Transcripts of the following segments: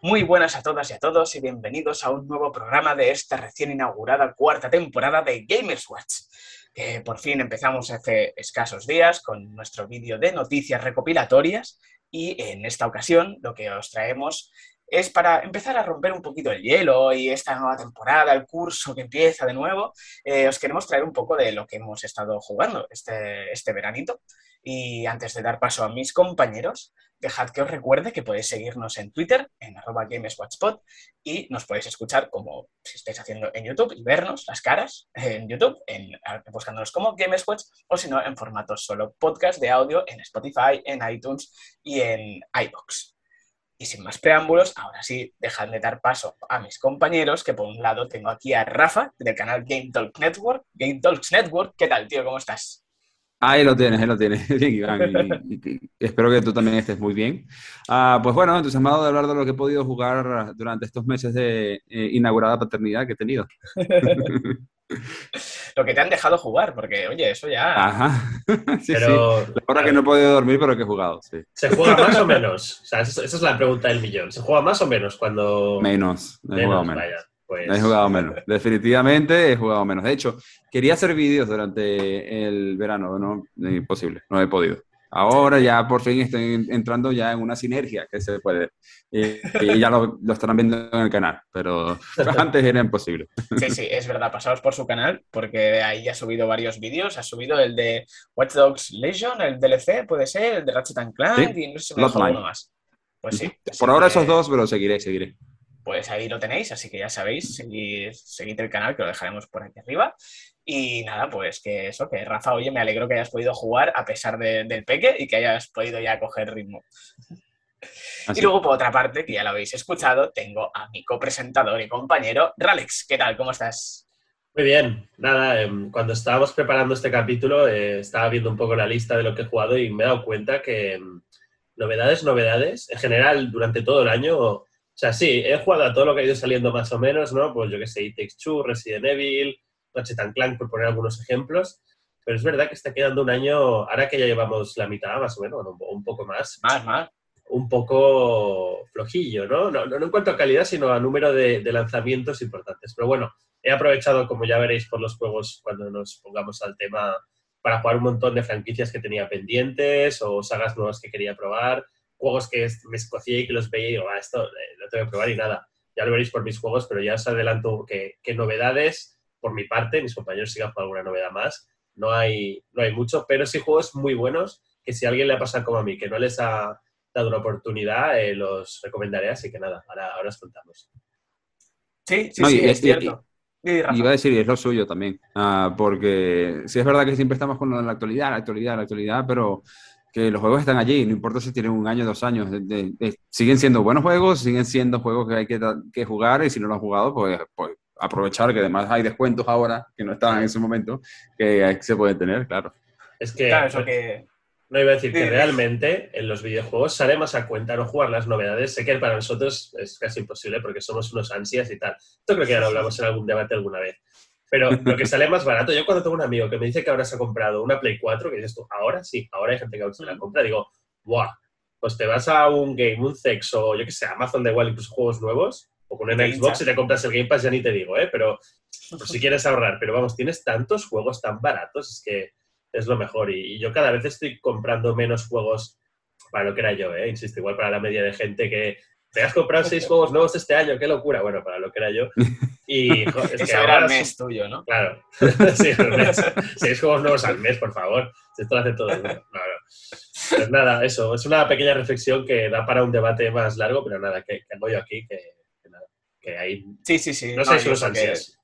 Muy buenas a todas y a todos y bienvenidos a un nuevo programa de esta recién inaugurada cuarta temporada de Gamers Watch, que por fin empezamos hace escasos días con nuestro vídeo de noticias recopilatorias y en esta ocasión lo que os traemos es para empezar a romper un poquito el hielo y esta nueva temporada, el curso que empieza de nuevo, eh, os queremos traer un poco de lo que hemos estado jugando este, este veranito. Y antes de dar paso a mis compañeros, dejad que os recuerde que podéis seguirnos en Twitter, en arroba GamesWatchPod, y nos podéis escuchar como si estáis haciendo en YouTube y vernos las caras en YouTube, en, buscándonos como GamesWatch, o si no, en formato solo podcast de audio en Spotify, en iTunes y en iBox. Y sin más preámbulos, ahora sí, dejad de dar paso a mis compañeros, que por un lado tengo aquí a Rafa, del canal Game Talk Network. Game Talks Network, ¿qué tal, tío? ¿Cómo estás? Ahí lo tienes, ahí lo tienes. Bien, Iván. Y, espero que tú también estés muy bien. Ah, pues bueno, entusiasmado de hablar de lo que he podido jugar durante estos meses de eh, inaugurada paternidad que he tenido. lo que te han dejado jugar, porque, oye, eso ya. Ajá. Sí, pero, La hora que no he podido dormir, pero que he jugado, sí. ¿Se juega más o menos? O sea, esa es la pregunta del millón. ¿Se juega más o menos cuando.? Menos. He jugado menos. Pues... He jugado menos, definitivamente he jugado menos. De hecho, quería hacer vídeos durante el verano, no, imposible, no he podido. Ahora ya por fin estoy entrando ya en una sinergia que se puede. Y, ya lo, lo, estarán viendo en el canal, pero antes era imposible. Sí, sí, es verdad. Pasaos por su canal porque ahí ha subido varios vídeos. Ha subido el de Watch Dogs Legion, el DLC, puede ser, el de Ratchet Clank y no sé si más. Pues sí. Por ahora esos dos, pero seguiré, seguiré pues ahí lo tenéis, así que ya sabéis, seguid, el canal que lo dejaremos por aquí arriba. Y nada, pues que eso, que Rafa, oye, me alegro que hayas podido jugar a pesar del peque y que hayas podido ya coger ritmo. Y luego, por otra parte, que ya lo habéis escuchado, tengo a mi copresentador y compañero, Ralex. ¿Qué tal? ¿Cómo estás? Muy bien, nada, em, cuando estábamos preparando este capítulo eh, estaba viendo un poco la lista de lo que he jugado y me he dado cuenta que em, novedades, novedades, en general durante todo el año o sea, sí, he jugado a todo lo que ha ido saliendo más o menos, ¿no? Pues yo qué sé, It Takes Two, Resident Evil, Ratchet Clank, por poner algunos ejemplos. Pero es verdad que está quedando un año, ahora que ya llevamos la mitad más o menos, un poco más. Más, más. Un poco flojillo, ¿no? No, no en cuanto a calidad, sino a número de, de lanzamientos importantes. Pero bueno, he aprovechado, como ya veréis por los juegos, cuando nos pongamos al tema, para jugar un montón de franquicias que tenía pendientes o sagas nuevas que quería probar juegos que me escocía y que los veía y digo, ah, esto eh, lo tengo que probar y nada. Ya lo veréis por mis juegos, pero ya os adelanto que, novedades, por mi parte, mis compañeros sigan por alguna novedad más. No hay, no hay mucho, pero sí juegos muy buenos que si a alguien le ha pasado como a mí, que no les ha dado una oportunidad, eh, los recomendaré. Así que nada, ahora, ahora os contamos. Sí, sí, sí, es, cierto. Iba a decir, y es lo suyo también, ah, porque sí es verdad que siempre estamos con la actualidad, la actualidad, la actualidad, pero que los juegos están allí, no importa si tienen un año, dos años, siguen siendo buenos juegos, siguen siendo juegos que hay que, jugar y si no lo han jugado, pues, pues, aprovechar que además hay descuentos ahora que no estaban en ese momento, que se pueden tener, claro. Es que, no iba a decir que realmente en los videojuegos sale más a cuenta no jugar las novedades. Sé que para nosotros es casi imposible porque somos unos ansias y tal. Esto creo que ya lo hablamos en algún debate alguna vez. Pero lo que sale más barato, yo cuando tengo un amigo que me dice que ahora se ha comprado una Play 4, que dices tú, ahora sí, ahora hay gente que se la compra, digo, ¡buah! Pues te vas a un Game, un Sex o yo que sé, Amazon da igual, incluso juegos nuevos, o con un Xbox y te compras el Game Pass, ya ni te digo, ¿eh? Pero si quieres ahorrar, pero vamos, tienes tantos juegos tan baratos, es que es lo mejor. Y, yo cada vez estoy comprando menos juegos para lo que era yo, ¿eh? Insisto, igual para la media de gente que te has comprado seis juegos nuevos este año, qué locura. Bueno, para lo que era yo. Y es que ahora el mes tuyo, ¿no? Claro, sí, mes. Seis juegos nuevos al mes, por favor. Esto lo hace todo el mundo. No, Pues nada, eso. Es una pequeña reflexión que da para un debate más largo, pero nada, que, que hago yo aquí, que, que, nada, que ahí. Sí, sí, sí. No, sé si los ansias.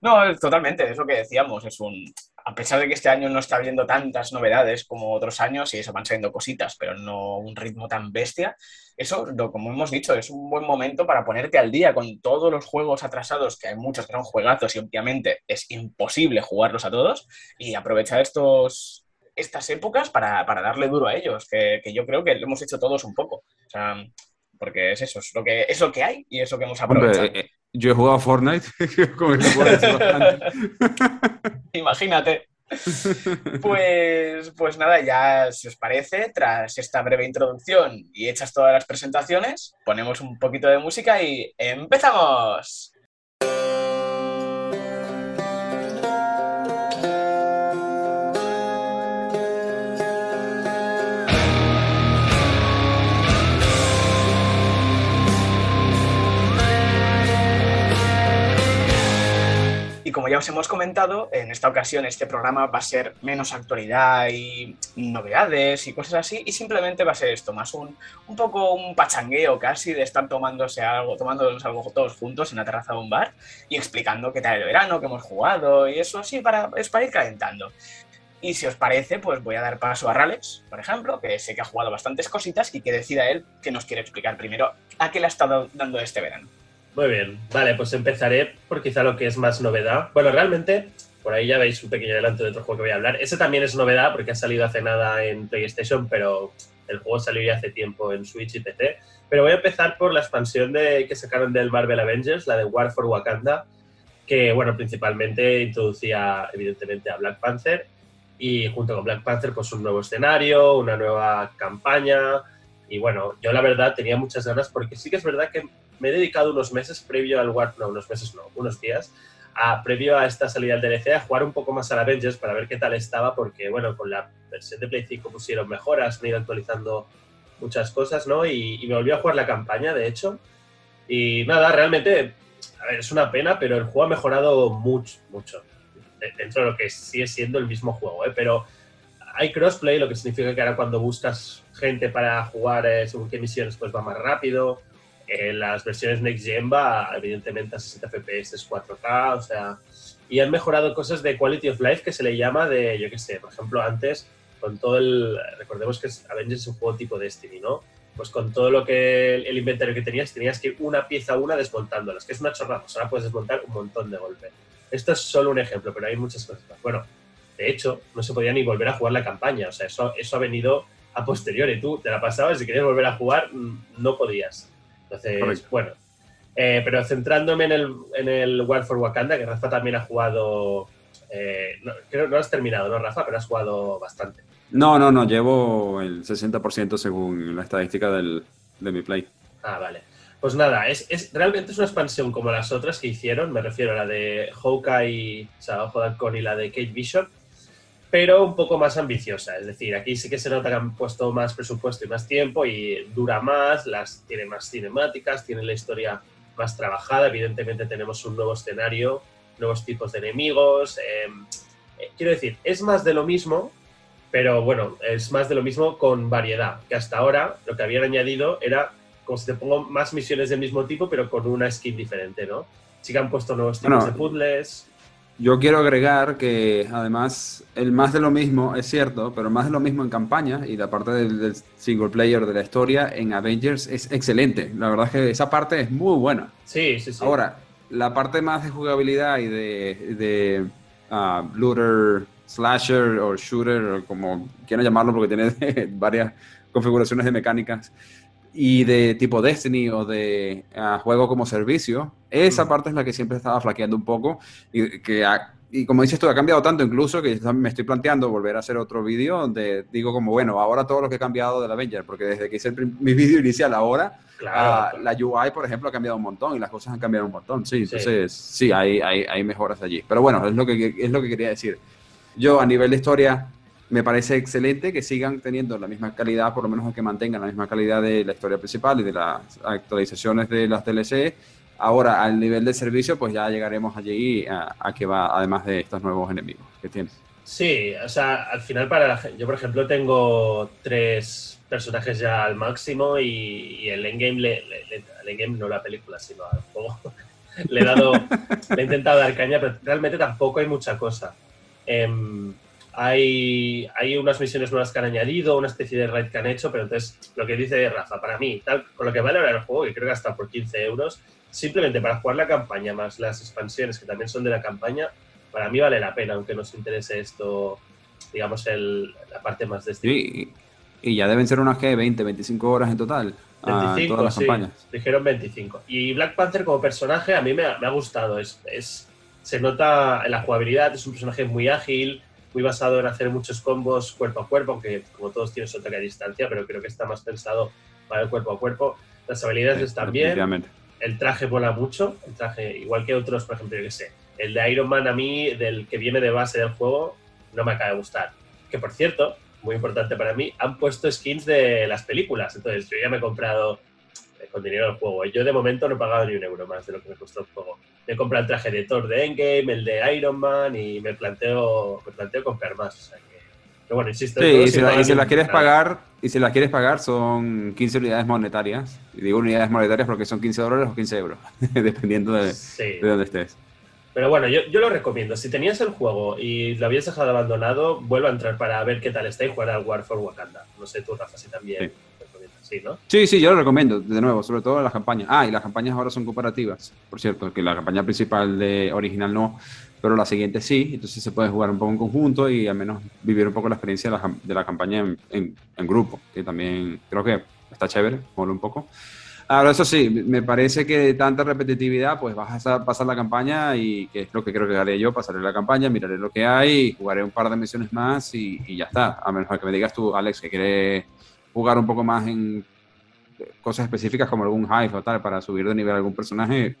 No, totalmente, es lo que decíamos. Es un, a pesar de que este año no está habiendo tantas novedades como otros años, y eso van saliendo cositas, pero no un ritmo tan bestia, eso, como hemos dicho, es un buen momento para ponerte al día con todos los juegos atrasados, que hay muchos que son juegazos y obviamente es imposible jugarlos a todos, y aprovechar estos, estas épocas para, darle duro a ellos, que, yo creo que lo hemos hecho todos un poco. O sea, porque es eso, es lo que, es lo que hay y es lo que hemos aprovechado. Eh, yo he jugado Fortnite Imagínate. Pues, pues nada, ya si os parece, tras esta breve introducción y hechas todas las presentaciones, ponemos un poquito de música y empezamos. Y como ya os hemos comentado, en esta ocasión este programa va a ser menos actualidad y novedades y cosas así, y simplemente va a ser esto, más un, un poco un pachangueo casi de estar tomándose algo, tomándonos algo todos juntos en la terraza de un bar y explicando qué tal el verano, qué hemos jugado y eso así para, es para ir calentando. Y si os parece, pues voy a dar paso a Ralex, por ejemplo, que sé que ha jugado bastantes cositas y que decida él que nos quiere explicar primero a qué le ha estado dando este verano. Muy bien, vale, pues empezaré por quizá lo que es más novedad. Bueno, realmente, por ahí ya veis un pequeño adelanto de otro juego que voy a hablar. Ese también es novedad porque ha salido hace nada en PlayStation, pero el juego salió ya hace tiempo en Switch y PC. Pero voy a empezar por la expansión de, que sacaron del Marvel Avengers, la de War for Wakanda, que, bueno, principalmente introducía, evidentemente, a Black Panther y junto con Black Panther, pues un nuevo escenario, una nueva campaña. Y bueno, yo la verdad tenía muchas ganas porque sí que es verdad que me he dedicado unos meses previo al War, no, unos meses no, unos días, a, previo a esta salida del DLC, a jugar un poco más al Avengers para ver qué tal estaba, porque bueno, con la versión de Play 5 pusieron mejoras, han ido actualizando muchas cosas, ¿no? Y, me volví a jugar la campaña, de hecho. Y nada, realmente, a ver, es una pena, pero el juego ha mejorado mucho, mucho. Dentro de lo que sigue siendo el mismo juego, ¿eh? Pero hay crossplay, lo que significa que ahora cuando buscas gente para jugar eh, según qué misiones, pues va más rápido en las versiones Next Gen va evidentemente a 60 FPS, 4K, o sea, y han mejorado cosas de quality of life que se le llama de, yo qué sé, por ejemplo, antes con todo el, recordemos que Avengers es un juego tipo Destiny, ¿no? Pues con todo lo que el, inventario que tenías, tenías que ir una pieza a una desmontándolas, que es una chorrada, pues ahora puedes desmontar un montón de golpe. Esto es solo un ejemplo, pero hay muchas cosas más. Bueno, de hecho, no se podía ni volver a jugar la campaña, o sea, eso, eso ha venido a posteriori. Tú te la pasabas, si querías volver a jugar, mm, no podías. Entonces, bueno. Eh, pero centrándome en el, en el War for Wakanda, que Rafa también ha jugado. Eh, no, creo no has terminado, ¿no, Rafa? Pero has jugado bastante. No, no, no, llevo el 60% según la estadística del, de mi play. Ah, vale. Pues nada, es, es, realmente es una expansión como las otras que hicieron, me refiero a la de Hawkeye, o sea, Ojo de y la de Kate Bishop, pero un poco más ambiciosa. Es decir, aquí sí que se nota que han puesto más presupuesto y más tiempo y dura más, las tiene más cinemáticas, tiene la historia más trabajada. Evidentemente tenemos un nuevo escenario, nuevos tipos de enemigos. Em, eh, quiero decir, es más de lo mismo, pero bueno, es más de lo mismo con variedad, que hasta ahora lo que habían añadido era como si te pongo más misiones del mismo tipo, pero con una skin diferente, ¿no? Sí que han puesto nuevos tipos de puzzles. Yo quiero agregar que además el más de lo mismo es cierto, pero más de lo mismo en campaña y la parte del, single player de la historia en Avengers es excelente. La verdad es que esa parte es muy buena. Sí, sí, sí. Ahora, la parte más de jugabilidad y de, de uh, looter, slasher o shooter, o como quieran llamarlo, porque tiene varias configuraciones de mecánicas y de tipo Destiny o de ah, juego como servicio, esa parte es la que siempre estaba flaqueando un poco y que y como dices tú, ha cambiado tanto incluso que me estoy planteando volver a hacer otro vídeo donde digo como, bueno, ahora todo lo que he cambiado del Avenger, porque desde que hice mi vídeo inicial ahora, ah, la UI, por ejemplo, ha cambiado un montón y las cosas han cambiado un montón, sí, entonces sí, hay, hay, hay mejoras allí. Pero bueno, es lo, que, es lo que quería decir. Yo a nivel de historia me parece excelente que sigan teniendo la misma calidad, por lo menos que mantengan la misma calidad de la historia principal y de las actualizaciones de las DLC. Ahora, al nivel de servicio, pues ya llegaremos allí a, que va, además de estos nuevos enemigos que tiene. Sí, o sea, al final para la gente, yo por ejemplo tengo tres personajes ya al máximo y, el endgame, le, el endgame no la película, sino al juego, le he dado, le he intentado dar caña, pero realmente tampoco hay mucha cosa. Eh, hay, hay unas misiones nuevas que han añadido, una especie de raid que han hecho, pero entonces lo que dice Rafa, para mí, tal, con lo que vale ahora el juego, que creo que hasta por 15 euros, simplemente para jugar la campaña más las expansiones que también son de la campaña, para mí vale la pena, aunque nos interese esto, digamos, el, la parte más de este. Y ya deben ser unas que 20, 25 horas en total. 25, todas las sí, campañas. dijeron 25. Y Black Panther como personaje a mí me, me ha gustado, es, es, se nota en la jugabilidad, es un personaje muy ágil, muy basado en hacer muchos combos cuerpo a cuerpo, aunque como todos tienen su ataque a distancia, pero creo que está más pensado para el cuerpo a cuerpo. Las habilidades están bien. El traje mola mucho, el traje, igual que otros, por ejemplo, yo que sé, el de Iron Man a mí, del que viene de base del juego, no me acaba de gustar. Que por cierto, muy importante para mí, han puesto skins de las películas. Entonces, yo ya me he comprado con dinero del juego. Yo de momento no he pagado ni un euro más de lo que me costó el juego. Me he comprado el traje de Thor de Endgame, el de Iron Man y me planteo, me planteo comprar más. pero bueno, insisto. Sí, y si, la, quieres pagar, y si la quieres pagar son 15 unidades monetarias. Y digo unidades monetarias porque son 15 dólares o 15 euros, dependiendo de, de dónde estés. Pero bueno, yo, yo, lo recomiendo. Si tenías el juego y lo habías dejado abandonado, vuelvo a entrar para ver qué tal está y jugar al War for Wakanda. No sé tú, Rafa, si también sí. ¿No? Sí, sí, yo lo recomiendo, de nuevo, sobre todo las campañas. Ah, y las campañas ahora son cooperativas, por cierto, que la campaña principal de original no, pero la siguiente sí, entonces se puede jugar un poco en conjunto y al menos vivir un poco la experiencia de la, de la campaña en, en, grupo, que también creo que está chévere, mola un poco. Ahora, eso sí, me parece que tanta repetitividad, pues vas a pasar la campaña y que es lo que creo que haré yo, pasaré la campaña, miraré lo que hay, jugaré un par de misiones más y, y ya está. A menos que me digas tú, Alex, que quieres jugar un poco más en cosas específicas como algún hive o tal para subir de nivel algún personaje.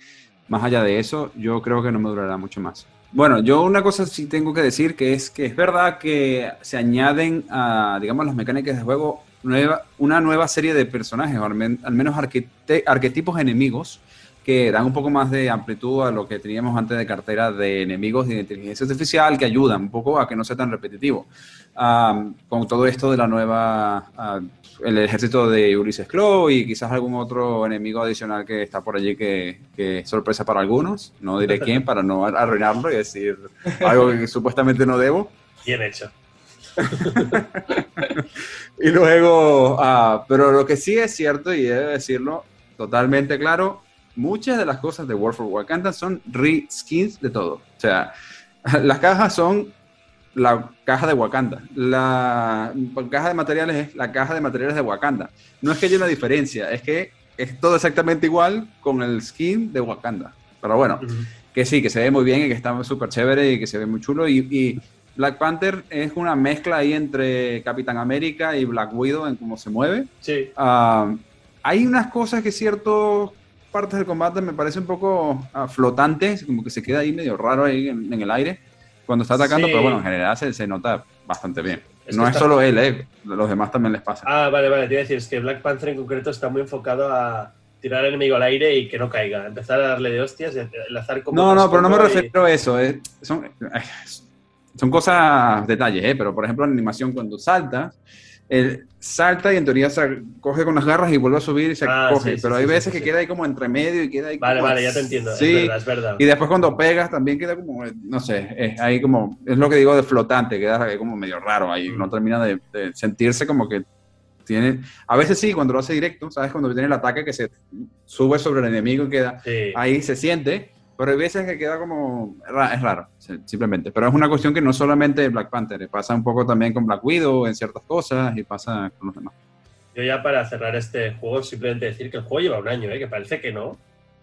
Más allá de eso, yo creo que no me durará mucho más. Bueno, yo una cosa sí tengo que decir que es que es verdad que se añaden a, digamos, las mecánicas de juego nueva, una nueva serie de personajes, o al, menos arquetipos enemigos, que dan un poco más de amplitud a lo que teníamos antes de cartera de enemigos de inteligencia artificial, que ayudan un poco a que no sea tan repetitivo. con todo esto de la nueva, el ejército de Ulises Claw y quizás algún otro enemigo adicional que está por allí que, que es sorpresa para algunos, no diré quién para no arruinarlo y decir algo que supuestamente no debo. Bien hecho. y luego, ah, pero lo que sí es cierto, y debo decirlo totalmente claro, muchas de las cosas de War for Wakanda son reskins de todo. O sea, las cajas son la caja de Wakanda. La caja de materiales es la caja de materiales de Wakanda. No es que haya una diferencia, es que es todo exactamente igual con el skin de Wakanda. Pero bueno, que sí, que se ve muy bien y que está súper chévere y que se ve muy chulo. y Black Panther es una mezcla ahí entre Capitán América y Black Widow en cómo se mueve. Sí. Ah, hay unas cosas que ciertas partes del combate me parece un poco uh, flotantes, como que se queda ahí medio raro ahí en, el aire cuando está atacando, pero bueno, en general se, se nota bastante bien. no es solo él, eh, los demás también les pasa. Ah, vale, vale, te iba a decir, es que Black Panther en concreto está muy enfocado a tirar al enemigo al aire y que no caiga, empezar a darle de hostias enlazar como... No, no, pero no me refiero a eso, eh, son, son cosas, detalles, ¿eh? pero por ejemplo en animación cuando salta, él salta y en teoría se coge con las garras y vuelve a subir y se ah, coge, pero hay veces que queda ahí como entre medio y queda ahí Vale, vale, ya te entiendo, sí, es verdad, es verdad. Y después cuando pegas también queda como, no sé, es ahí como, es lo que digo de flotante, queda ahí como medio raro ahí, no mm. termina de, sentirse como que tiene, a veces sí, cuando lo hace directo, ¿sabes? Cuando tiene el ataque que se sube sobre el enemigo y queda, ahí se siente, pero hay veces que queda como. Es raro, simplemente. Pero es una cuestión que no solamente Black Panther, pasa un poco también con Black Widow en ciertas cosas y pasa con los demás. Yo, ya para cerrar este juego, simplemente decir que el juego lleva un año, ¿eh? que parece que no,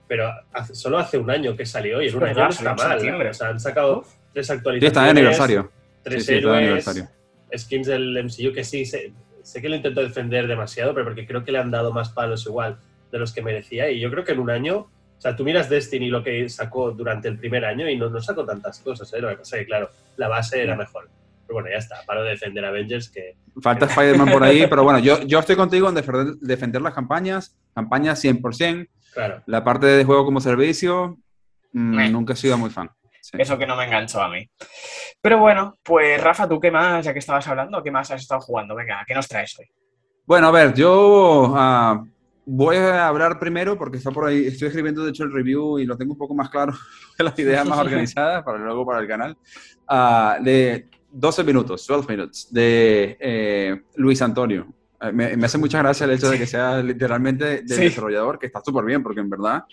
pero solo hace un año que salió y en un año no está mal. O sea, han sacado tres actualizaciones. Sí, está de aniversario. Tres sí, héroes, aniversario. skins del MCU que sí, sé, sé que lo intento defender demasiado, pero porque creo que le han dado más palos igual de los que merecía. Y yo creo que en un año o sea, tú miras Destiny lo que sacó durante el primer año y no, no sacó tantas cosas, ¿eh? Lo que pasa es que, claro, la base era mejor. Pero bueno, ya está, paro de defender Avengers que... Falta Spider-Man por ahí, pero bueno, yo, yo estoy contigo en defender, defender las campañas, campañas 100%. Claro. La parte de juego como servicio, mm, nunca he sido muy fan. Eso que no me enganchó a mí. Pero bueno, pues Rafa, ¿tú qué más, ya que estabas hablando, qué más has estado jugando? Venga, ¿qué nos traes hoy? Bueno, a ver, yo uh, Voy a hablar primero porque está por ahí, estoy escribiendo de hecho el review y lo tengo un poco más claro, las ideas más organizadas para luego para el canal, uh, de 12 minutos, 12 minutos, de eh, Luis Antonio. Eh, me, hace mucha gracia el hecho de que sea literalmente del desarrollador, que está súper bien, porque en verdad,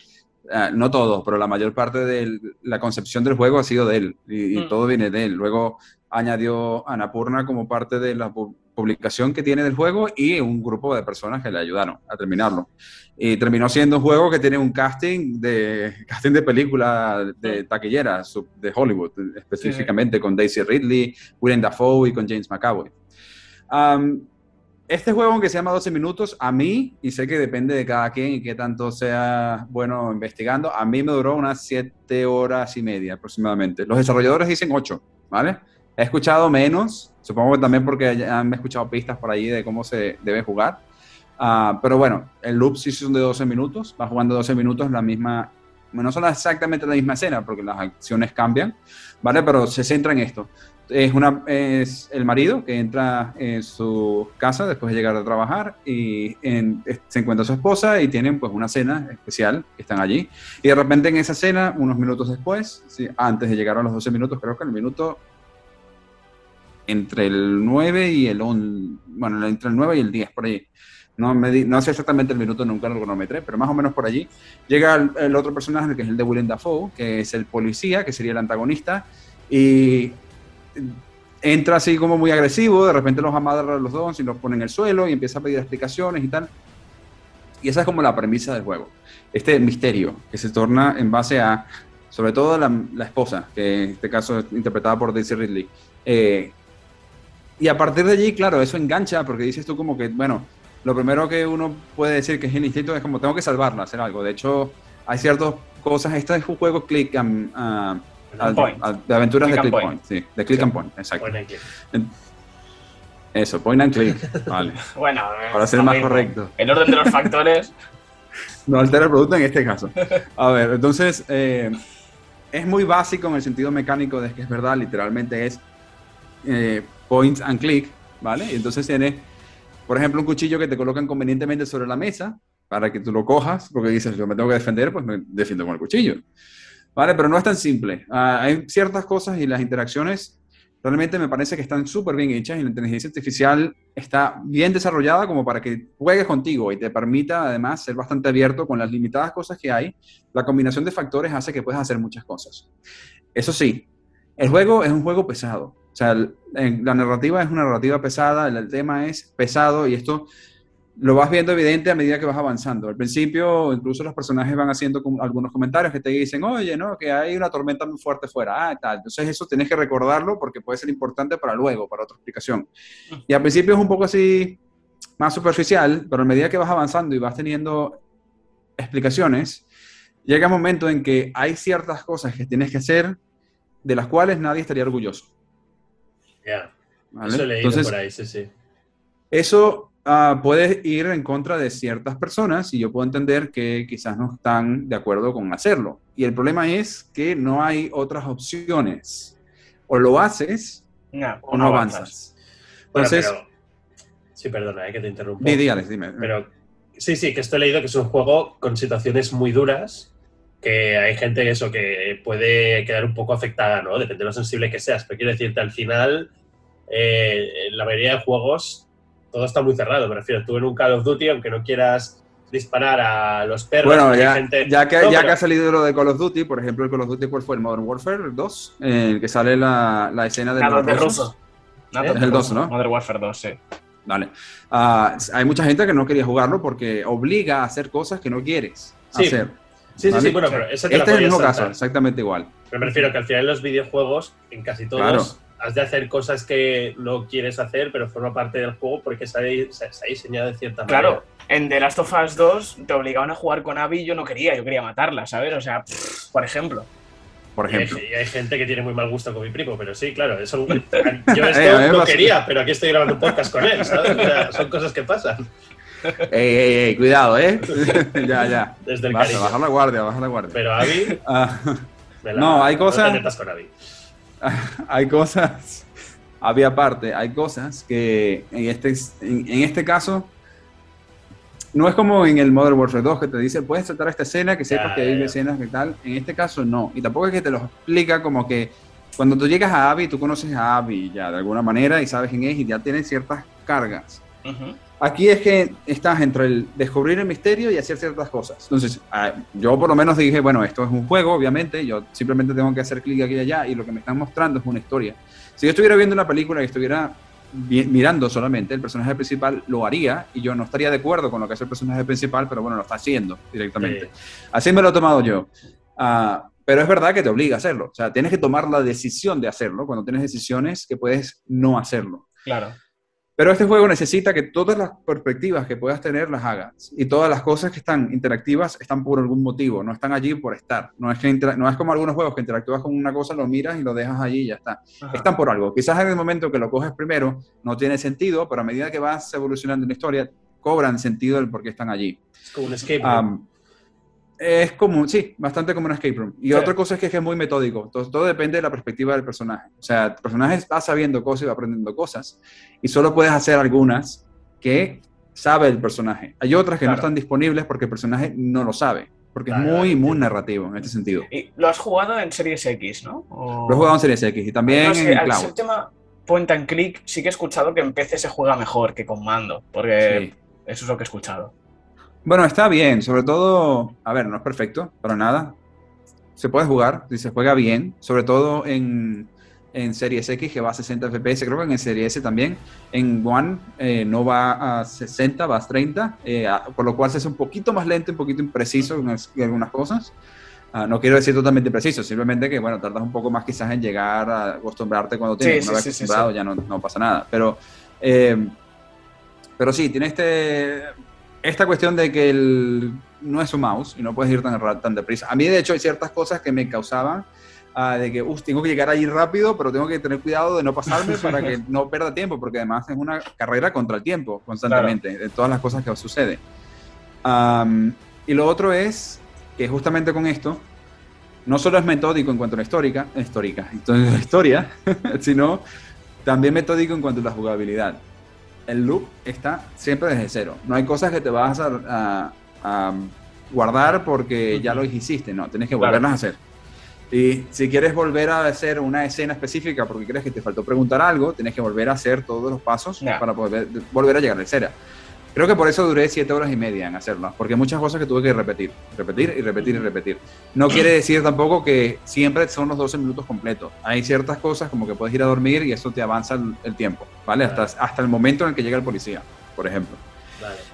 uh, no todo, pero la mayor parte de la concepción del juego ha sido de él y, mm. todo viene de él. Luego añadió Anapurna como parte de la publicación que tiene del juego y un grupo de personas que le ayudaron a terminarlo. Y terminó siendo un juego que tiene un casting de casting de película de taquilleras de Hollywood, específicamente con Daisy Ridley, Willem Dafoe y con James McAvoy. este juego, aunque se llama 12 minutos, a mí, y sé que depende de cada quien y qué tanto sea bueno investigando, a mí me duró unas 7 horas y media aproximadamente. Los desarrolladores dicen 8, ¿vale? He escuchado menos, supongo que también porque han escuchado pistas por ahí de cómo se debe jugar. Ah, pero bueno, el loop sí son de 12 minutos, va jugando 12 minutos la misma, no son exactamente la misma escena porque las acciones cambian, ¿vale? Pero se centra en esto. Es, una, es el marido que entra en su casa después de llegar a trabajar y se encuentra su esposa y tienen pues una cena especial están allí. Y de repente en esa cena, unos minutos después, antes de llegar a los 12 minutos, creo que el minuto entre el 9 y el 11, bueno, entre el 9 y el 10, por ahí. No, me no sé exactamente el minuto, nunca lo cronometré, pero más o menos por allí. Llega el, otro personaje, que es el de Willem Dafoe, que es el policía, que sería el antagonista, y entra así como muy agresivo, de repente los amadra a los dos y los pone en el suelo y empieza a pedir explicaciones y tal. Y esa es como la premisa del juego. Este misterio que se torna en base a, sobre todo la, la esposa, que en este caso es interpretada por Daisy Ridley, eh, y a partir de allí, claro, eso engancha, porque dices tú como que, bueno, lo primero que uno puede decir que es el instinto es como tengo que salvarla, hacer algo. De hecho, hay ciertas cosas, este es un juego click um, uh, de aventuras de click point. sí, de click and point, exacto. Eso, point and click, vale. bueno, para ser más correcto. En orden de los factores. no altera el producto en este caso. A ver, entonces, eh, es muy básico en el sentido mecánico de que es verdad, literalmente es eh, point and click, ¿vale? Y entonces tienes, por ejemplo, un cuchillo que te colocan convenientemente sobre la mesa para que tú lo cojas, porque dices, yo me tengo que defender, pues me defiendo con el cuchillo. ¿Vale? Pero no es tan simple. Ah, hay ciertas cosas y las interacciones realmente me parece que están súper bien hechas y la inteligencia artificial está bien desarrollada como para que juegues contigo y te permita además ser bastante abierto con las limitadas cosas que hay. La combinación de factores hace que puedas hacer muchas cosas. Eso sí, el juego es un juego pesado. O sea, la narrativa es una narrativa pesada, el, tema es pesado y esto lo vas viendo evidente a medida que vas avanzando. Al principio, incluso los personajes van haciendo algunos comentarios que te dicen, oye, no, que hay una tormenta muy fuerte fuera, ah, tal. Entonces eso tienes que recordarlo porque puede ser importante para luego, para otra explicación. Y al principio es un poco así, más superficial, pero a medida que vas avanzando y vas teniendo explicaciones, llega un momento en que hay ciertas cosas que tienes que hacer de las cuales nadie estaría orgulloso. Ya. Eso he leído por ahí, sí, sí. Eso uh, puede ir en contra de ciertas personas y yo puedo entender que quizás no están de acuerdo con hacerlo. Y el problema es que no hay otras opciones. O lo haces o no avanzas. Entonces. sí, perdona, eh, que te interrumpo. dime. Pero sí, sí, que esto he leído que es un juego con situaciones muy duras que hay gente eso que puede quedar un poco afectada, ¿no? Depende de lo sensible que seas. Pero quiero decirte, al final, eh, en la mayoría de juegos, todo está muy cerrado. Me refiero, tú en un Call of Duty, aunque no quieras disparar a los perros. Bueno, ya, gente... ya, que, ya que ha salido lo de Call of Duty, por ejemplo, el Call of Duty, ¿cuál fue? ¿El Modern Warfare 2? el que sale la, la escena del de ruso. Es el 2, ¿no? Modern Warfare 2, sí. Vale. Uh, hay mucha gente que no quería jugarlo porque obliga a hacer cosas que no quieres sí. hacer. Sí, sí, sí, bueno, pero eso te Este es el mismo caso, exactamente igual. Pero me refiero que al final en los videojuegos, en casi todos, has de hacer cosas que no quieres hacer, pero forma parte del juego porque se ha, se ha diseñado de cierta manera. Claro, en The Last of Us 2 te obligaban a jugar con Abby y yo no quería, yo quería matarla, ¿sabes? O sea, por ejemplo. Por ejemplo. Y hay, gente que tiene muy mal gusto con mi primo, pero sí, claro, eso, yo esto no quería, pero aquí estoy grabando un podcast con él, ¿sabes? O sea, son cosas que pasan. Ey, ey, ey, cuidado, ¿eh? ya, ya. Desde el Baja, baja la guardia, baja la guardia. Pero Abby... Ah, no, hay cosas... No te con Abby. hay cosas... Había aparte, hay cosas que en este, en, este caso no es como en el Modern Warfare 2 que te dice puedes tratar esta escena, que sepas que hay escenas que tal. En este caso no. Y tampoco es que te lo explica como que cuando tú llegas a Abby, tú conoces a Abby ya de alguna manera y sabes quién es y ya tienes ciertas cargas. Aquí es que estás entre el descubrir el misterio y hacer ciertas cosas. Entonces, ah, yo por lo menos dije, bueno, esto es un juego, obviamente, yo simplemente tengo que hacer clic aquí y allá y lo que me están mostrando es una historia. Si yo estuviera viendo una película y estuviera mirando solamente el personaje principal lo haría y yo no estaría de acuerdo con lo que hace el personaje principal, pero bueno, lo está haciendo directamente. Así me lo he tomado yo. Ah, pero es verdad que te obliga a hacerlo. O sea, tienes que tomar la decisión de hacerlo cuando tienes decisiones que puedes no hacerlo. Claro. Pero este juego necesita que todas las perspectivas que puedas tener las hagas. Y todas las cosas que están interactivas están por algún motivo, no están allí por estar. No es, que no es como algunos juegos que interactúas con una cosa, lo miras y lo dejas allí y ya está. Están por algo. Quizás en el momento que lo coges primero no tiene sentido, pero a medida que vas evolucionando en la historia, cobran sentido el por qué están allí. Es como un escape room. Es como, sí, bastante como un escape room. Y otra cosa es que es, muy metódico. Todo, todo, depende de la perspectiva del personaje. O sea, el personaje va sabiendo cosas y va aprendiendo cosas. Y solo puedes hacer algunas que sabe el personaje. Hay otras que no están disponibles porque el personaje no lo sabe. Porque es muy, muy narrativo en este sentido. Y lo has jugado en Series X, ¿no? Lo he jugado en Series X y también en Cloud. El tema point and click sí que he escuchado que en PC se juega mejor que con mando. Porque eso es lo que he escuchado. Bueno, está bien, sobre todo, a ver, no es perfecto, para nada. Se puede jugar, si se juega bien, sobre todo en, en Series X que va a 60 FPS, creo que en Series S también. En One eh, no va a 60, va a 30, eh, por lo cual se hace un poquito más lento, un poquito impreciso en, algunas cosas. Ah, no quiero decir totalmente preciso, simplemente que, bueno, tardas un poco más quizás en llegar a acostumbrarte cuando tienes una vez acostumbrado, ya no, no, pasa nada. Pero, eh, pero sí, tiene este esta cuestión de que el, no es un mouse y no puedes ir tan, tan deprisa. A mí, de hecho, hay ciertas cosas que me causaban uh, de que, uff, tengo que llegar ahí rápido, pero tengo que tener cuidado de no pasarme para que no pierda tiempo, porque además es una carrera contra el tiempo constantemente, de todas las cosas que suceden. Um, y lo otro es que justamente con esto, no solo es metódico en cuanto a la histórica, histórica, entonces la historia, sino también metódico en cuanto a la jugabilidad el loop está siempre desde cero. No hay cosas que te vas a, guardar porque ya lo hiciste, no, tienes que volverlas a hacer. Y si quieres volver a hacer una escena específica porque crees que te faltó preguntar algo, tienes que volver a hacer todos los pasos para poder volver a llegar a la escena. Creo que por eso duré siete horas y media en hacerlo, porque muchas cosas que tuve que repetir, repetir y repetir y repetir. No quiere decir tampoco que siempre son los 12 minutos completos. Hay ciertas cosas como que puedes ir a dormir y eso te avanza el, tiempo, ¿vale? Hasta, hasta el momento en el que llega el policía, por ejemplo.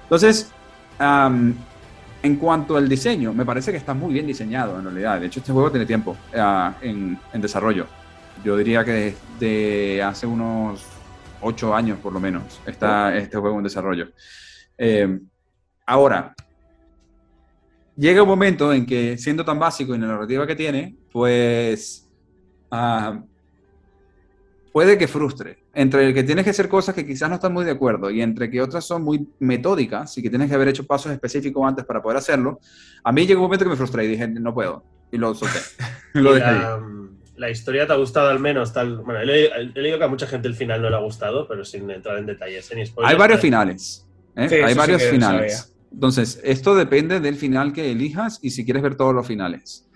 Entonces, en cuanto al diseño, me parece que está muy bien diseñado en realidad. De hecho, este juego tiene tiempo ah, en, en desarrollo. Yo diría que desde hace unos 8 años por lo menos está este juego en desarrollo. Eh, ahora, llega un momento en que, siendo tan básico y la narrativa que tiene, pues ah, puede que frustre. Entre el que tienes que hacer cosas que quizás no estás muy de acuerdo y entre que otras son muy metódicas y que tienes que haber hecho pasos específicos antes para poder hacerlo, a mí llegó un momento que me frustré y dije, no puedo. Y lo solté. lo dejé la, historia te ha gustado al menos tal. Bueno, he leído, que a mucha gente el final no le ha gustado, pero sin entrar en detalles. Hay varios finales. ¿Eh? Hay varios finales. Entonces, esto depende del final que elijas y si quieres ver todos los finales.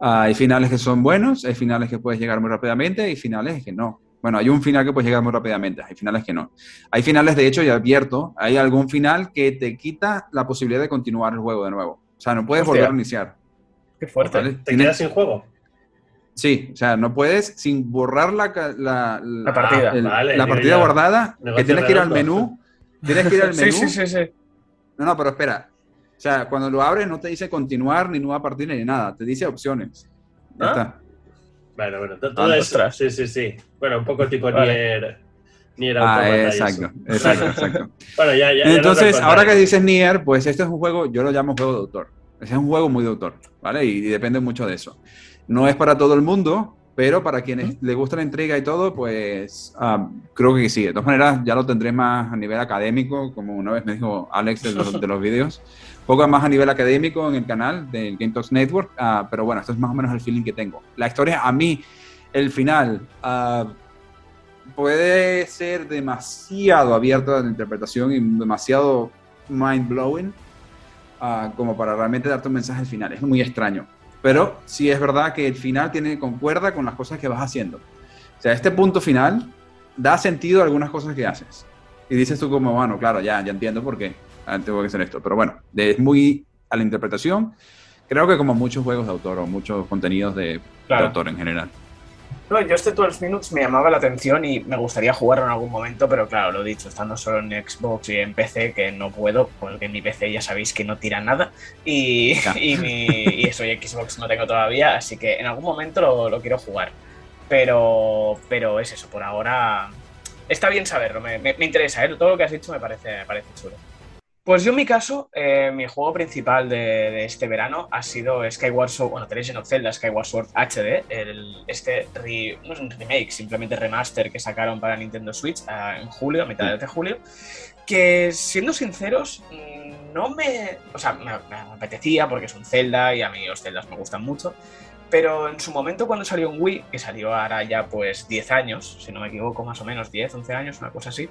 hay finales que son buenos, hay finales que puedes llegar muy rápidamente y finales que no. Bueno, hay un final que puedes llegar muy rápidamente, hay finales que no. Hay finales, de hecho, ya abierto, hay algún final que te quita la posibilidad de continuar el juego de nuevo. O sea, no puedes volver a iniciar. Qué fuerte. ¿Te quedas sin juego? Sí, o sea, no puedes sin borrar la, la, partida, la partida guardada, que tienes que ir al menú Tienes que ir al menú. Sí, sí, sí, No, no, pero espera. O sea, cuando lo abres no te dice continuar, ni nueva partida, ni nada. Te dice opciones. Ya ¿Ah? está. Bueno, bueno, todo eso. Sí, sí, sí. Bueno, un poco tipo Nier. Nier ah, exacto, exacto, exacto. bueno, ya, ya, Entonces, ahora que dices Nier, pues este es un juego, yo lo llamo juego de autor. Es un juego muy de autor, ¿vale? y depende mucho de eso. No es para todo el mundo, pero para quienes le gusta la intriga y todo, pues ah, creo que sí. De todas maneras, ya lo tendré más a nivel académico, como una vez me dijo Alex de los, de los vídeos. Poco más a nivel académico en el canal del Game Talks Network, ah, pero bueno, esto es más o menos el feeling que tengo. La historia, a mí, el final, uh, puede ser demasiado abierto a la interpretación y demasiado mind-blowing como para realmente darte un mensaje al final. Es muy extraño. Pero sí es verdad que el final tiene concuerda con las cosas que vas haciendo. O sea, este punto final da sentido a algunas cosas que haces. Y dices tú como, bueno, claro, ya, ya entiendo por qué ah, tengo que hacer esto. Pero bueno, es muy a la interpretación. Creo que como muchos juegos de autor o muchos contenidos de, autor en general. No, yo este 12 Minutes me llamaba la atención y me gustaría jugarlo en algún momento, pero claro, lo he dicho, estando solo en Xbox y en PC, que no puedo, porque en mi PC ya sabéis que no tira nada y, y, mi, y eso, y Xbox no tengo todavía, así que en algún momento lo, lo quiero jugar. Pero, pero es eso, por ahora está bien saberlo, me, me, interesa, ¿eh? todo lo que has dicho me parece, me parece chulo. Pues yo en mi caso, eh, mi juego principal de, de, este verano ha sido Skyward Sword, bueno, The Legend of Zelda Skyward Sword HD, el, este re, no es un remake, simplemente remaster que sacaron para Nintendo Switch uh, en julio, a mitad de julio, que siendo sinceros, no me, o sea, me, me, apetecía porque es un Zelda y a mí los Zeldas me gustan mucho, pero en su momento cuando salió en Wii, que salió ahora ya pues 10 años, si no me equivoco, más o menos 10, 11 años, una cosa así,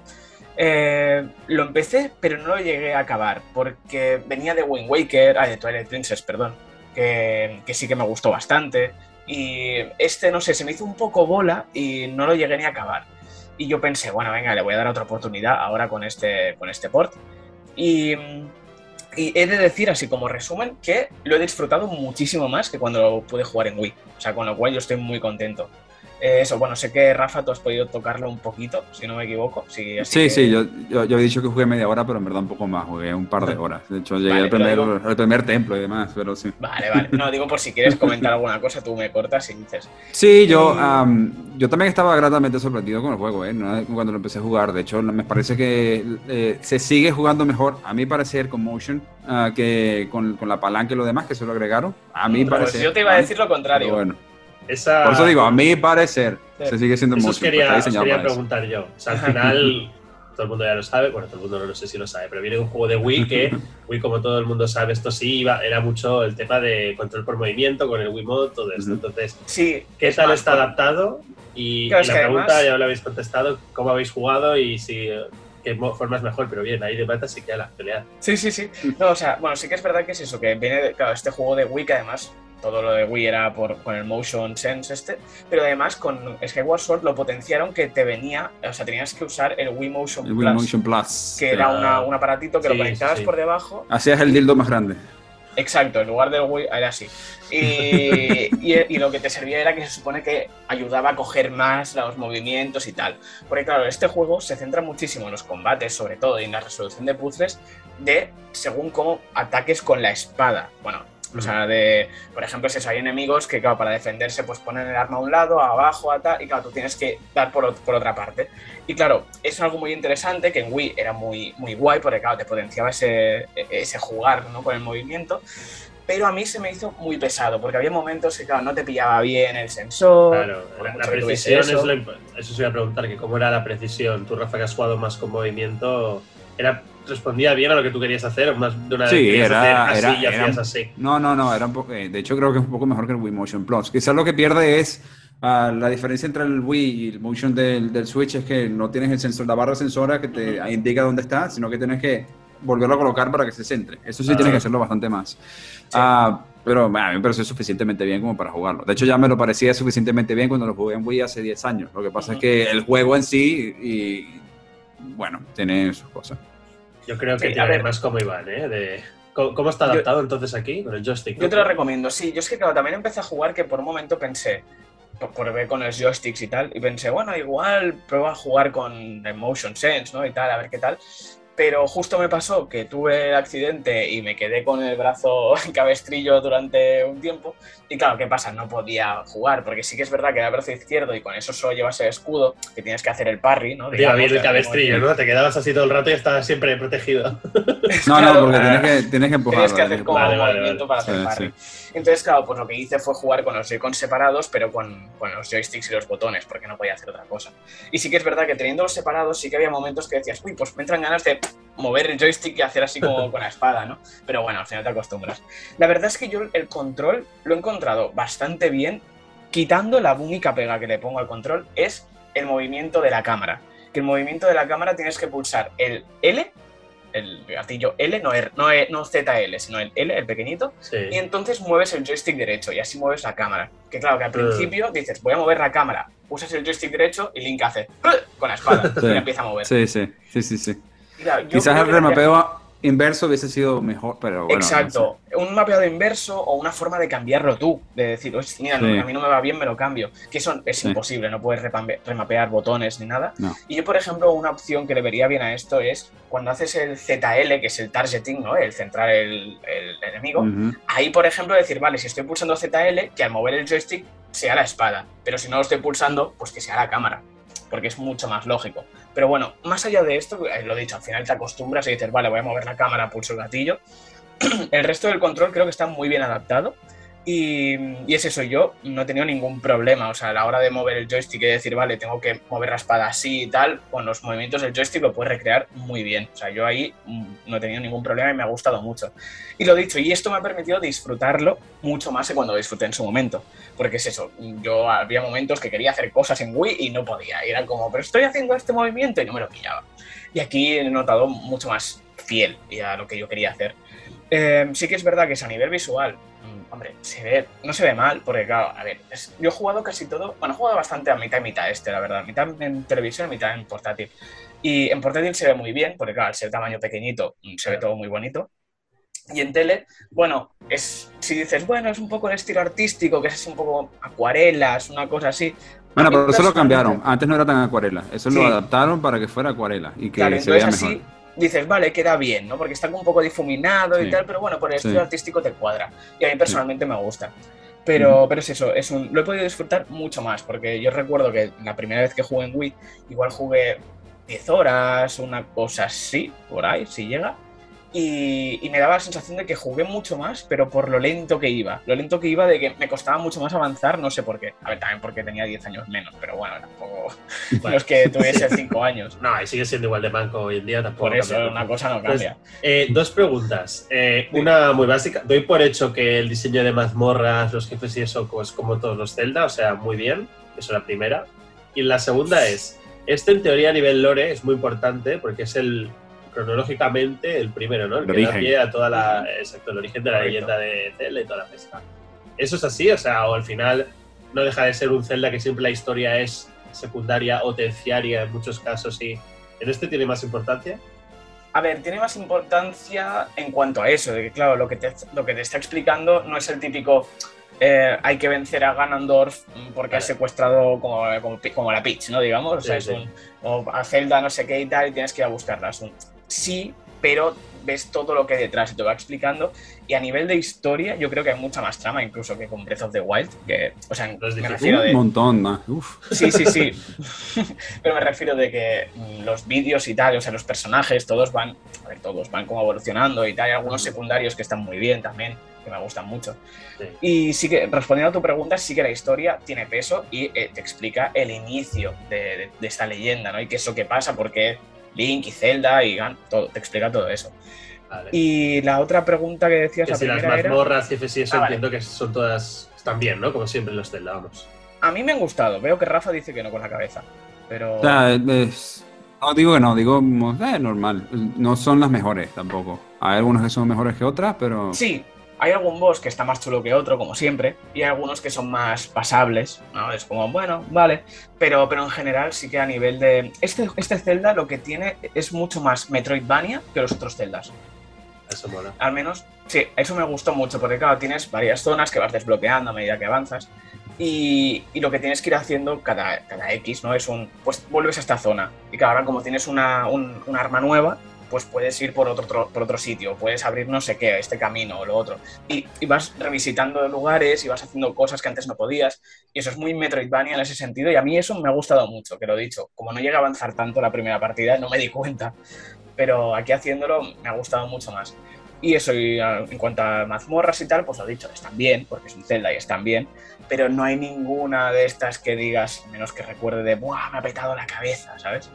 eh, lo empecé, pero no lo llegué a acabar, porque venía de Wind Waker, ah, de Twilight Princess, perdón, que, que, sí que me gustó bastante, y este, no sé, se me hizo un poco bola y no lo llegué ni a acabar. Y yo pensé, bueno, venga, le voy a dar otra oportunidad ahora con este, con este port. Y y he de decir, así como resumen, que lo he disfrutado muchísimo más que cuando lo pude jugar en Wii. O sea, con lo cual yo estoy muy contento. Eh, eso, bueno, sé que Rafa, tú has podido tocarlo un poquito, si no me equivoco. Sí, sí, que... sí yo, yo, yo, he dicho que jugué media hora, pero en verdad un poco más, jugué un par de horas. De hecho, llegué vale, al, primer, digo... al, primer, templo y demás, pero sí. Vale, vale. No, digo por si quieres comentar alguna cosa, tú me cortas y dices. Sí, yo, um, yo también estaba gratamente sorprendido con el juego, ¿eh? ¿no? cuando lo empecé a jugar. De hecho, me parece que eh, se sigue jugando mejor, a mí parecer, con Motion uh, que con, con, la palanca y lo demás que se lo agregaron. A mí pues parece. Yo te iba a decir lo contrario. Bueno. Esa... Por eso digo, a mi parecer, sí. se sigue siendo mucho. quería, os quería preguntar yo. O sea, al final, todo el mundo ya lo sabe, bueno, todo el mundo no, no sé si lo sabe, pero viene un juego de Wii que, Wii como todo el mundo sabe, esto sí iba, era mucho el tema de control por movimiento con el Wii Mode, todo esto. Entonces, sí, ¿qué tal más, está adaptado? Y, y la pregunta además... ya lo habéis contestado, ¿cómo habéis jugado y si qué forma es mejor, pero bien, ahí de plata sí que a la pelea. Sí, sí, sí. No, o sea, bueno, sí que es verdad que es eso, que viene, de, claro, este juego de Wii que además todo lo de Wii era por, con el Motion Sense este, pero además con Skyward Sword lo potenciaron que te venía, o sea, tenías que usar el Wii Motion, el Plus, Wii Motion Plus, que era una, un aparatito que sí, lo conectabas sí. por debajo. Hacías el dildo más grande. Exacto, en lugar del Wii era así. Y, y, y, lo que te servía era que se supone que ayudaba a coger más los movimientos y tal. Porque claro, este juego se centra muchísimo en los combates, sobre todo, y en la resolución de puzzles, de según cómo ataques con la espada. Bueno, o sea, de, por ejemplo, si hay enemigos que, claro, para defenderse, pues ponen el arma a un lado, abajo, a tal, y claro, tú tienes que dar por, por, otra parte. Y claro, es algo muy interesante que en Wii era muy, muy guay, porque, claro, te potenciaba ese, ese jugar ¿no? con el movimiento. Pero a mí se me hizo muy pesado, porque había momentos que, claro, no te pillaba bien el sensor. Claro, la, la precisión eso. es lo Eso se iba a preguntar, que cómo era la precisión. Tú, Rafa, que has jugado más con movimiento, ¿era respondía bien a lo que tú querías hacer, más de una sí, vez era, así era, y hacías así. No, no, no, era un poco, de hecho creo que es un poco mejor que el Wii Motion Plus. Quizás lo que pierde es uh, la diferencia entre el Wii y el Motion del, del, Switch es que no tienes el sensor, la barra sensora que te uh -huh. indica dónde está, sino que tienes que volverlo a colocar para que se centre. Eso sí uh -huh. tienes que hacerlo bastante más. Sí. Uh, pero bueno, a mí me pareció suficientemente bien como para jugarlo. De hecho, ya me lo parecía suficientemente bien cuando lo jugué en Wii hace 10 años. Lo que pasa uh -huh. es que el juego en sí, y, bueno, tiene sus cosas. Yo creo que sí, tiene más como Iván, ¿eh? De... ¿Cómo, está adaptado yo, entonces aquí con el joystick? Yo te lo recomiendo, sí. Yo es que claro, también empecé a jugar que por un momento pensé, por, por, ver con los joysticks y tal, y pensé, bueno, igual prueba a jugar con el Motion Sense, ¿no? Y tal, a ver qué tal. Pero justo me pasó que tuve el accidente y me quedé con el brazo en cabestrillo durante un tiempo. Y claro, ¿qué pasa? No podía jugar, porque sí que es verdad que era el brazo izquierdo y con eso solo llevas el escudo, que tienes que hacer el parry, ¿no? Digamos, bien el cabestrillo, ¿no? Te quedabas así todo el rato y estabas siempre protegido. No, claro, no, porque tienes que, tienes que empujar. Tienes que hacer como vale, vale, movimiento vale. para hacer sí, parry. Sí. Entonces, claro, pues lo que hice fue jugar con los Joy-Con separados, pero con, con, los joysticks y los botones, porque no podía hacer otra cosa. Y sí que es verdad que teniéndolos separados, sí que había momentos que decías, uy, pues me entran ganas de mover el joystick y hacer así como con la espada, ¿no? Pero bueno, al final te acostumbras. La verdad es que yo el control lo he encontrado bastante bien, quitando la única pega que le pongo al control, es el movimiento de la cámara. Que el movimiento de la cámara tienes que pulsar el L el gatillo L, no, er, no, no ZL, sino el L, el pequeñito, sí. y entonces mueves el joystick derecho y así mueves la cámara. Que claro, que al principio uh. dices, voy a mover la cámara, usas el joystick derecho y Link hace con la espada sí. y la empieza a mover. Sí, sí, sí, sí. sí. Claro, Quizás el remapeo, inverso hubiese sido mejor, pero bueno. Exacto. Un mapeado inverso o una forma de cambiarlo tú. De decir, mira, a mí no me va bien, me lo cambio. Que eso es imposible, no puedes remapear botones ni nada. Y yo, por ejemplo, una opción que le vería bien a esto es cuando haces el ZL, que es el targeting, ¿no? El centrar el, enemigo. Ahí, por ejemplo, decir, vale, si estoy pulsando ZL, que al mover el joystick sea la espada. Pero si no lo estoy pulsando, pues que sea la cámara porque es mucho más lógico. Pero bueno, más allá de esto, eh, lo dicho, al final te acostumbras y dices, vale, voy a mover la cámara, pulso el gatillo. el resto del control creo que está muy bien adaptado. Y, es eso, yo no he tenido ningún problema. O sea, a la hora de mover el joystick y decir, vale, tengo que mover la espada así y tal, con los movimientos del joystick lo puedes recrear muy bien. O sea, yo ahí mm, no he tenido ningún problema y me ha gustado mucho. Y lo dicho, y esto me ha permitido disfrutarlo mucho más que cuando disfruté en su momento. Porque es eso, yo había momentos que quería hacer cosas en Wii y no podía. Y eran como, pero estoy haciendo este movimiento y no me lo pillaba. Y aquí he notado mucho más fiel a lo que yo quería hacer. Eh, sí que es verdad que es a nivel visual hombre, se ve, no se ve mal, porque claro, a ver, yo he jugado casi todo, bueno, he jugado bastante a mitad y mitad este, la verdad, mitad en televisión mitad en portátil. Y en portátil se ve muy bien, porque claro, al ser tamaño pequeñito, mm, se ve todo muy bonito. Y en tele, bueno, es si dices, bueno, es un poco el estilo artístico, que es un poco acuarelas, una cosa así. Bueno, pero eso lo cambiaron. Antes no era tan acuarela. Eso lo adaptaron para que fuera acuarela y que se vea mejor dices, vale, queda bien, ¿no? Porque está un poco difuminado y tal, pero bueno, por el estilo artístico te cuadra. Y a mí personalmente me gusta. Pero, pero es eso, es un, lo he podido disfrutar mucho más, porque yo recuerdo que la primera vez que jugué en Wii, igual jugué 10 horas, una cosa así, por ahí, si llega. Y, me daba la sensación de que jugué mucho más, pero por lo lento que iba. Lo lento que iba de que me costaba mucho más avanzar, no sé por qué. A ver, también porque tenía 10 años menos, pero bueno, tampoco. Bueno. es que tuviese 5 años. No, y sigue siendo igual de manco hoy en día, tampoco. Por eso, una cosa no cambia. eh, dos preguntas. Eh, una muy básica. Doy por hecho que el diseño de mazmorras, los jefes y eso, pues como todos los Zelda, o sea, muy bien. Eso es la primera. Y la segunda es. Este en teoría a nivel lore es muy importante porque es el, cronológicamente el primero, ¿no? El, que da pie a toda la. Exacto, el origen de la leyenda de Zelda y toda la pesca. ¿Eso es así? O sea, o al final no deja de ser un Zelda que siempre la historia es secundaria o terciaria en muchos casos y en este tiene más importancia. A ver, tiene más importancia en cuanto a eso, de que claro, lo que te, lo que te está explicando no es el típico eh, hay que vencer a Ganondorf porque ha secuestrado como, como, la Peach, ¿no? Digamos, o sea, es un, o a Zelda no sé qué y tal y tienes que ir a buscarla. Es un, sí, pero ves todo lo que hay detrás y te va explicando. Y a nivel de historia, yo creo que hay mucha más trama incluso que con Breath of the Wild. Que, o sea, me refiero Un montón más. Sí, sí, sí. pero me refiero de que mm, los vídeos y tal, o sea, los personajes, todos van, a ver, todos van como evolucionando y tal. Hay algunos secundarios que están muy bien también, que me gustan mucho. Y sí que, respondiendo a tu pregunta, sí que la historia tiene peso y eh, te explica el inicio de, de, esta leyenda, ¿no? Y qué es lo que pasa, porque Link y Zelda y Gan, todo, te explica todo eso. Y la otra pregunta que decías que si las mazmorras y eso ah, entiendo que son todas están bien, ¿no? Como siempre los Zelda, vamos. A mí me han gustado. Veo que Rafa dice que no con la cabeza. Pero. no digo que no, digo eh, normal. No son las mejores tampoco. Hay algunas que son mejores que otras, pero. Sí, hay algún boss que está más chulo que otro, como siempre, y hay algunos que son más pasables, ¿no? Es como, bueno, vale, pero, pero en general sí que a nivel de... Este, este Zelda lo que tiene es mucho más Metroidvania que los otros Zeldas. Eso mola. Al menos, sí, eso me gustó mucho, porque claro, tienes varias zonas que vas desbloqueando a medida que avanzas, y, y, lo que tienes que ir haciendo cada, cada X, ¿no? Es un, pues vuelves a esta zona, y claro, ahora como tienes una, un, un arma nueva, pues puedes ir por otro, por otro sitio, puedes abrir no sé qué, este camino o lo otro. Y, vas revisitando lugares y vas haciendo cosas que antes no podías. Y eso es muy Metroidvania en ese sentido. Y a mí eso me ha gustado mucho, que lo he dicho. Como no llega a avanzar tanto la primera partida, no me di cuenta. Pero aquí haciéndolo me ha gustado mucho más. Y eso, en cuanto a mazmorras y tal, pues lo dicho, están bien, porque es un Zelda y están bien, pero no hay ninguna de estas que digas, menos que recuerde de, ¡buah, me ha petado la cabeza! ¿Sabes?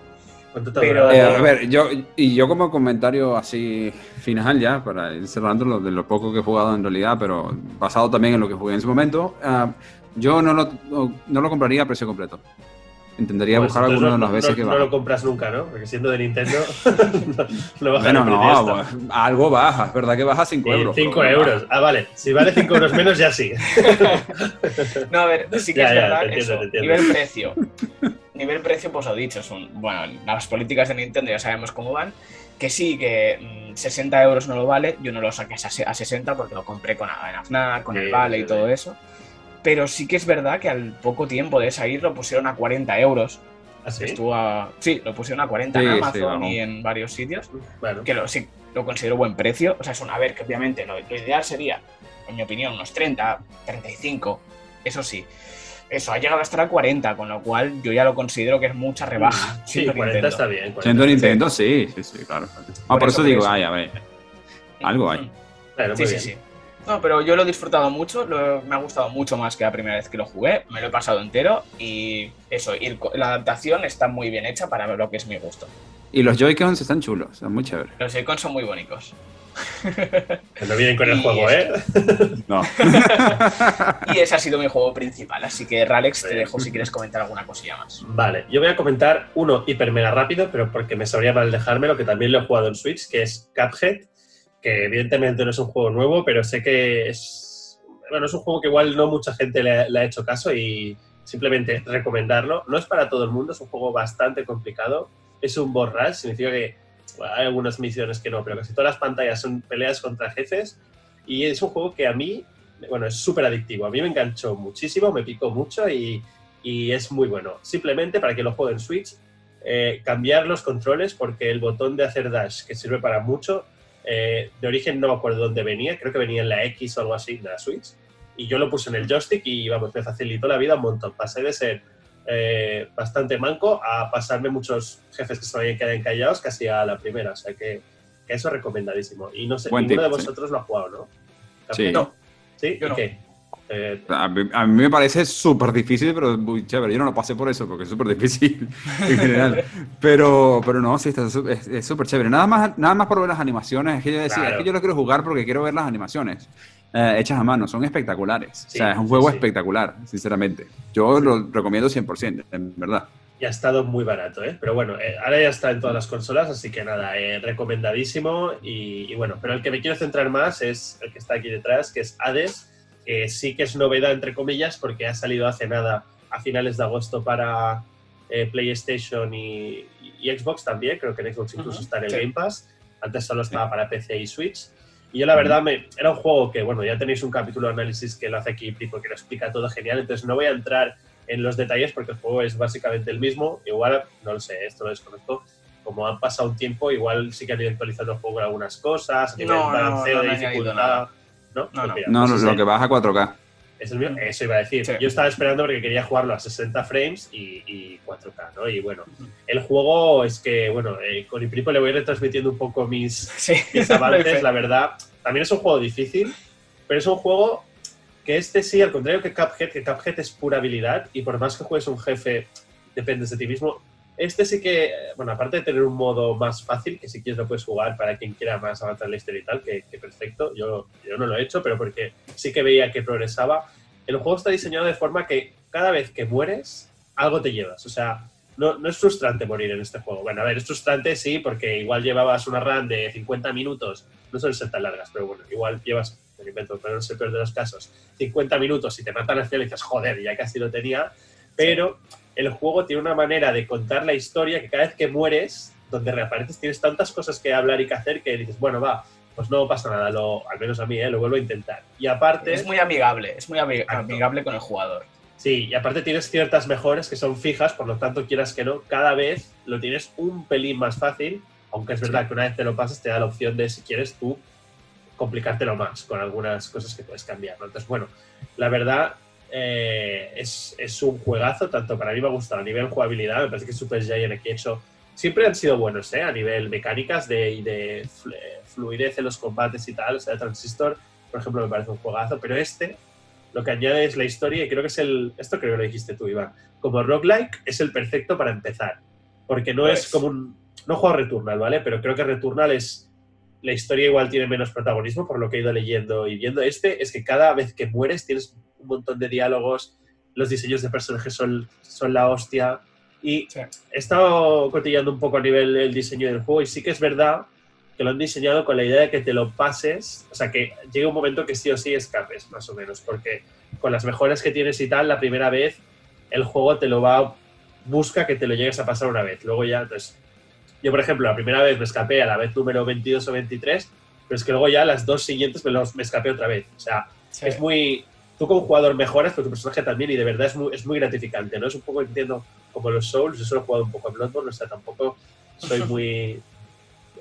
Pero, eh, a ver, yo, y yo como comentario así final ya, para ir cerrando lo, de lo poco que he jugado en realidad, pero basado también en lo que jugué en ese momento, ah, yo no lo, no, lo compraría a precio completo. Intentaría pues buscar alguno de las veces que va. No lo compras nunca, ¿no? Porque siendo de Nintendo, no, baja bueno, no, pues, algo baja, es verdad que baja 5 euros. 5 euros, ah, vale. Si vale 5 euros menos, ya sí. no, a ver, sí que es verdad eso, nivel precio nivel precio, pues lo dicho, son, bueno, las políticas de Nintendo ya sabemos cómo van, que sí, que mm, 60 euros no lo vale, yo no lo saqué a 60 porque lo compré con, en con el Vale y todo eso. Pero sí que es verdad que al poco tiempo de salir lo pusieron a 40 euros. ¿Así? ¿Ah, Estuvo sí, lo pusieron a 40 en Amazon y en varios sitios. Bueno. Que lo, sí, lo considero buen precio. O sea, es una ver que obviamente lo, lo ideal sería, en mi opinión, unos 30, 35. Eso sí eso, ha llegado a estar a 40, con lo cual yo ya lo considero que es mucha rebaja. Sí, 40 está bien. Siendo Nintendo, sí, sí, sí, claro. Ah, por, eso, digo, ay, a ver, algo hay. sí, sí, sí. No, pero yo lo he disfrutado mucho, me ha gustado mucho más que la primera vez que lo jugué, me lo he pasado entero y eso, y la adaptación está muy bien hecha para lo que es mi gusto. Y los Joy-Cons están chulos, son muy chéveres. Los Joy-Cons son muy bonitos. no vienen con el juego, ¿eh? No. y ese ha sido mi juego principal, así que Ralex, te dejo si quieres comentar alguna cosilla más. Vale, yo voy a comentar uno hiper mega rápido, pero porque me sabría mal dejármelo, que también lo he jugado en Switch, que es Cuphead, que evidentemente no es un juego nuevo, pero sé que es. Bueno, es un juego que igual no mucha gente le, ha hecho caso y simplemente recomendarlo. No es para todo el mundo, es un juego bastante complicado. Es un boss rush, significa que hay algunas misiones que no, pero casi todas las pantallas son peleas contra jefes y es un juego que a mí, bueno, es súper adictivo. A mí me enganchó muchísimo, me picó mucho y, y es muy bueno. Simplemente para que lo juegue en Switch, eh, cambiar los controles porque el botón de hacer dash, que sirve para mucho, eh, de origen no me acuerdo dónde venía, creo que venía en la X o algo así de la Switch. Y yo lo puse en el joystick y vamos, me facilitó la vida un montón. Pasé de ser eh, bastante manco a pasarme muchos jefes que se habían quedado encallados casi a la primera. O sea que, eso es recomendadísimo. Y no sé, ninguno de vosotros lo ha jugado, ¿no? Sí. No. ¿Sí? ¿Y qué? Eh, a, mí, me parece súper difícil, pero muy chévere. Yo no lo pasé por eso, porque es súper difícil en general. pero, pero no, sí, es súper chévere. Nada más, nada más por ver las animaciones. Es que yo decía, es que yo lo quiero jugar porque quiero ver las animaciones. Eh, hechas a mano, son espectaculares. o sea, es un juego espectacular, sinceramente. Yo lo recomiendo 100%, en verdad. Y ha estado muy barato, ¿eh? Pero bueno, eh, ahora ya está en todas las consolas, así que nada, eh, recomendadísimo. Y, bueno, pero el que me quiero centrar más es el que está aquí detrás, que es Hades, que sí que es novedad, entre comillas, porque ha salido hace nada, a finales de agosto, para PlayStation y, Xbox también. Creo que en Xbox incluso está en el Game Pass. Antes solo estaba para PC y Switch. Y yo la verdad me, era un juego que, bueno, ya tenéis un capítulo de análisis que lo hace aquí porque lo explica todo genial, entonces no voy a entrar en los detalles porque el juego es básicamente el mismo. Igual, no lo sé, esto lo desconozco. Como han pasado un tiempo, igual sí que han ido actualizando el juego en algunas cosas, no, balanceo no, de dificultad. No, no, no, pues lo que baja a 4K. Es el mío, eso iba a decir. Yo estaba esperando porque quería jugarlo a 60 frames y, 4K, ¿no? Y bueno, el juego es que, bueno, eh, con Ipripo le voy retransmitiendo un poco mis, mis avances, la verdad. También es un juego difícil, pero es un juego que este sí, al contrario que Cuphead, que Cuphead es pura habilidad y por más que juegues un jefe, dependes de ti mismo. Este sí que, bueno, aparte de tener un modo más fácil, que si quieres lo puedes jugar para quien quiera más avanzar en la historia y tal, que, perfecto, yo, yo no lo he hecho, pero porque sí que veía que progresaba. El juego está diseñado de forma que cada vez que mueres, algo te llevas. O sea, no, no, es frustrante morir en este juego. Bueno, a ver, es frustrante sí, porque igual llevabas una run de 50 minutos, no suelen ser tan largas, pero bueno, igual llevas, me invento, pero no es el peor de los casos, 50 minutos y te matan al cielo y dices, joder, ya casi lo tenía, pero el juego tiene una manera de contar la historia que cada vez que mueres, donde reapareces, tienes tantas cosas que hablar y que hacer que dices, bueno, va, pues no pasa nada, lo, al menos a mí, ¿eh? lo vuelvo a intentar. Y aparte... Es muy amigable, es muy amigable con el jugador. Sí, y aparte tienes ciertas mejoras que son fijas, por lo tanto, quieras que no, cada vez lo tienes un pelín más fácil, aunque es verdad que una vez te lo pasas te da la opción de, si quieres tú, complicártelo más con algunas cosas que puedes cambiar. Entonces, bueno, la verdad eh, es, es, un juegazo, tanto para mí me ha gustado a nivel jugabilidad, me parece que Super Giant aquí hecho siempre han sido buenos, ¿eh? A nivel mecánicas de, y de fluidez en los combates y tal, o sea, Transistor, por ejemplo, me parece un juegazo, pero este lo que añade es la historia y creo que es el, esto creo que lo dijiste tú, Iván, como roguelike es el perfecto para empezar, porque no es pues como un, no juego Returnal, ¿vale? Pero creo que Returnal es, la historia igual tiene menos protagonismo por lo que he ido leyendo y viendo. Este es que cada vez que mueres tienes un montón de diálogos, los diseños de personajes son, son la hostia. Y he estado cotillando un poco a nivel el diseño del juego y sí que es verdad que lo han diseñado con la idea de que te lo pases, o sea, que llegue un momento que sí o sí escapes, más o menos, porque con las mejoras que tienes y tal, la primera vez el juego te lo va, busca que te lo llegues a pasar una vez, luego ya, entonces, yo, por ejemplo, la primera vez me escapé a la vez número 22 o 23, pero es que luego ya las dos siguientes me, los, me escapé otra vez. O sea, es muy... Tú como jugador mejoras, pero tu personaje también, y de verdad es muy, es muy gratificante, ¿no? Es un poco, entiendo, como los Souls, yo solo he jugado un poco a Bloodborne, o sea, tampoco soy muy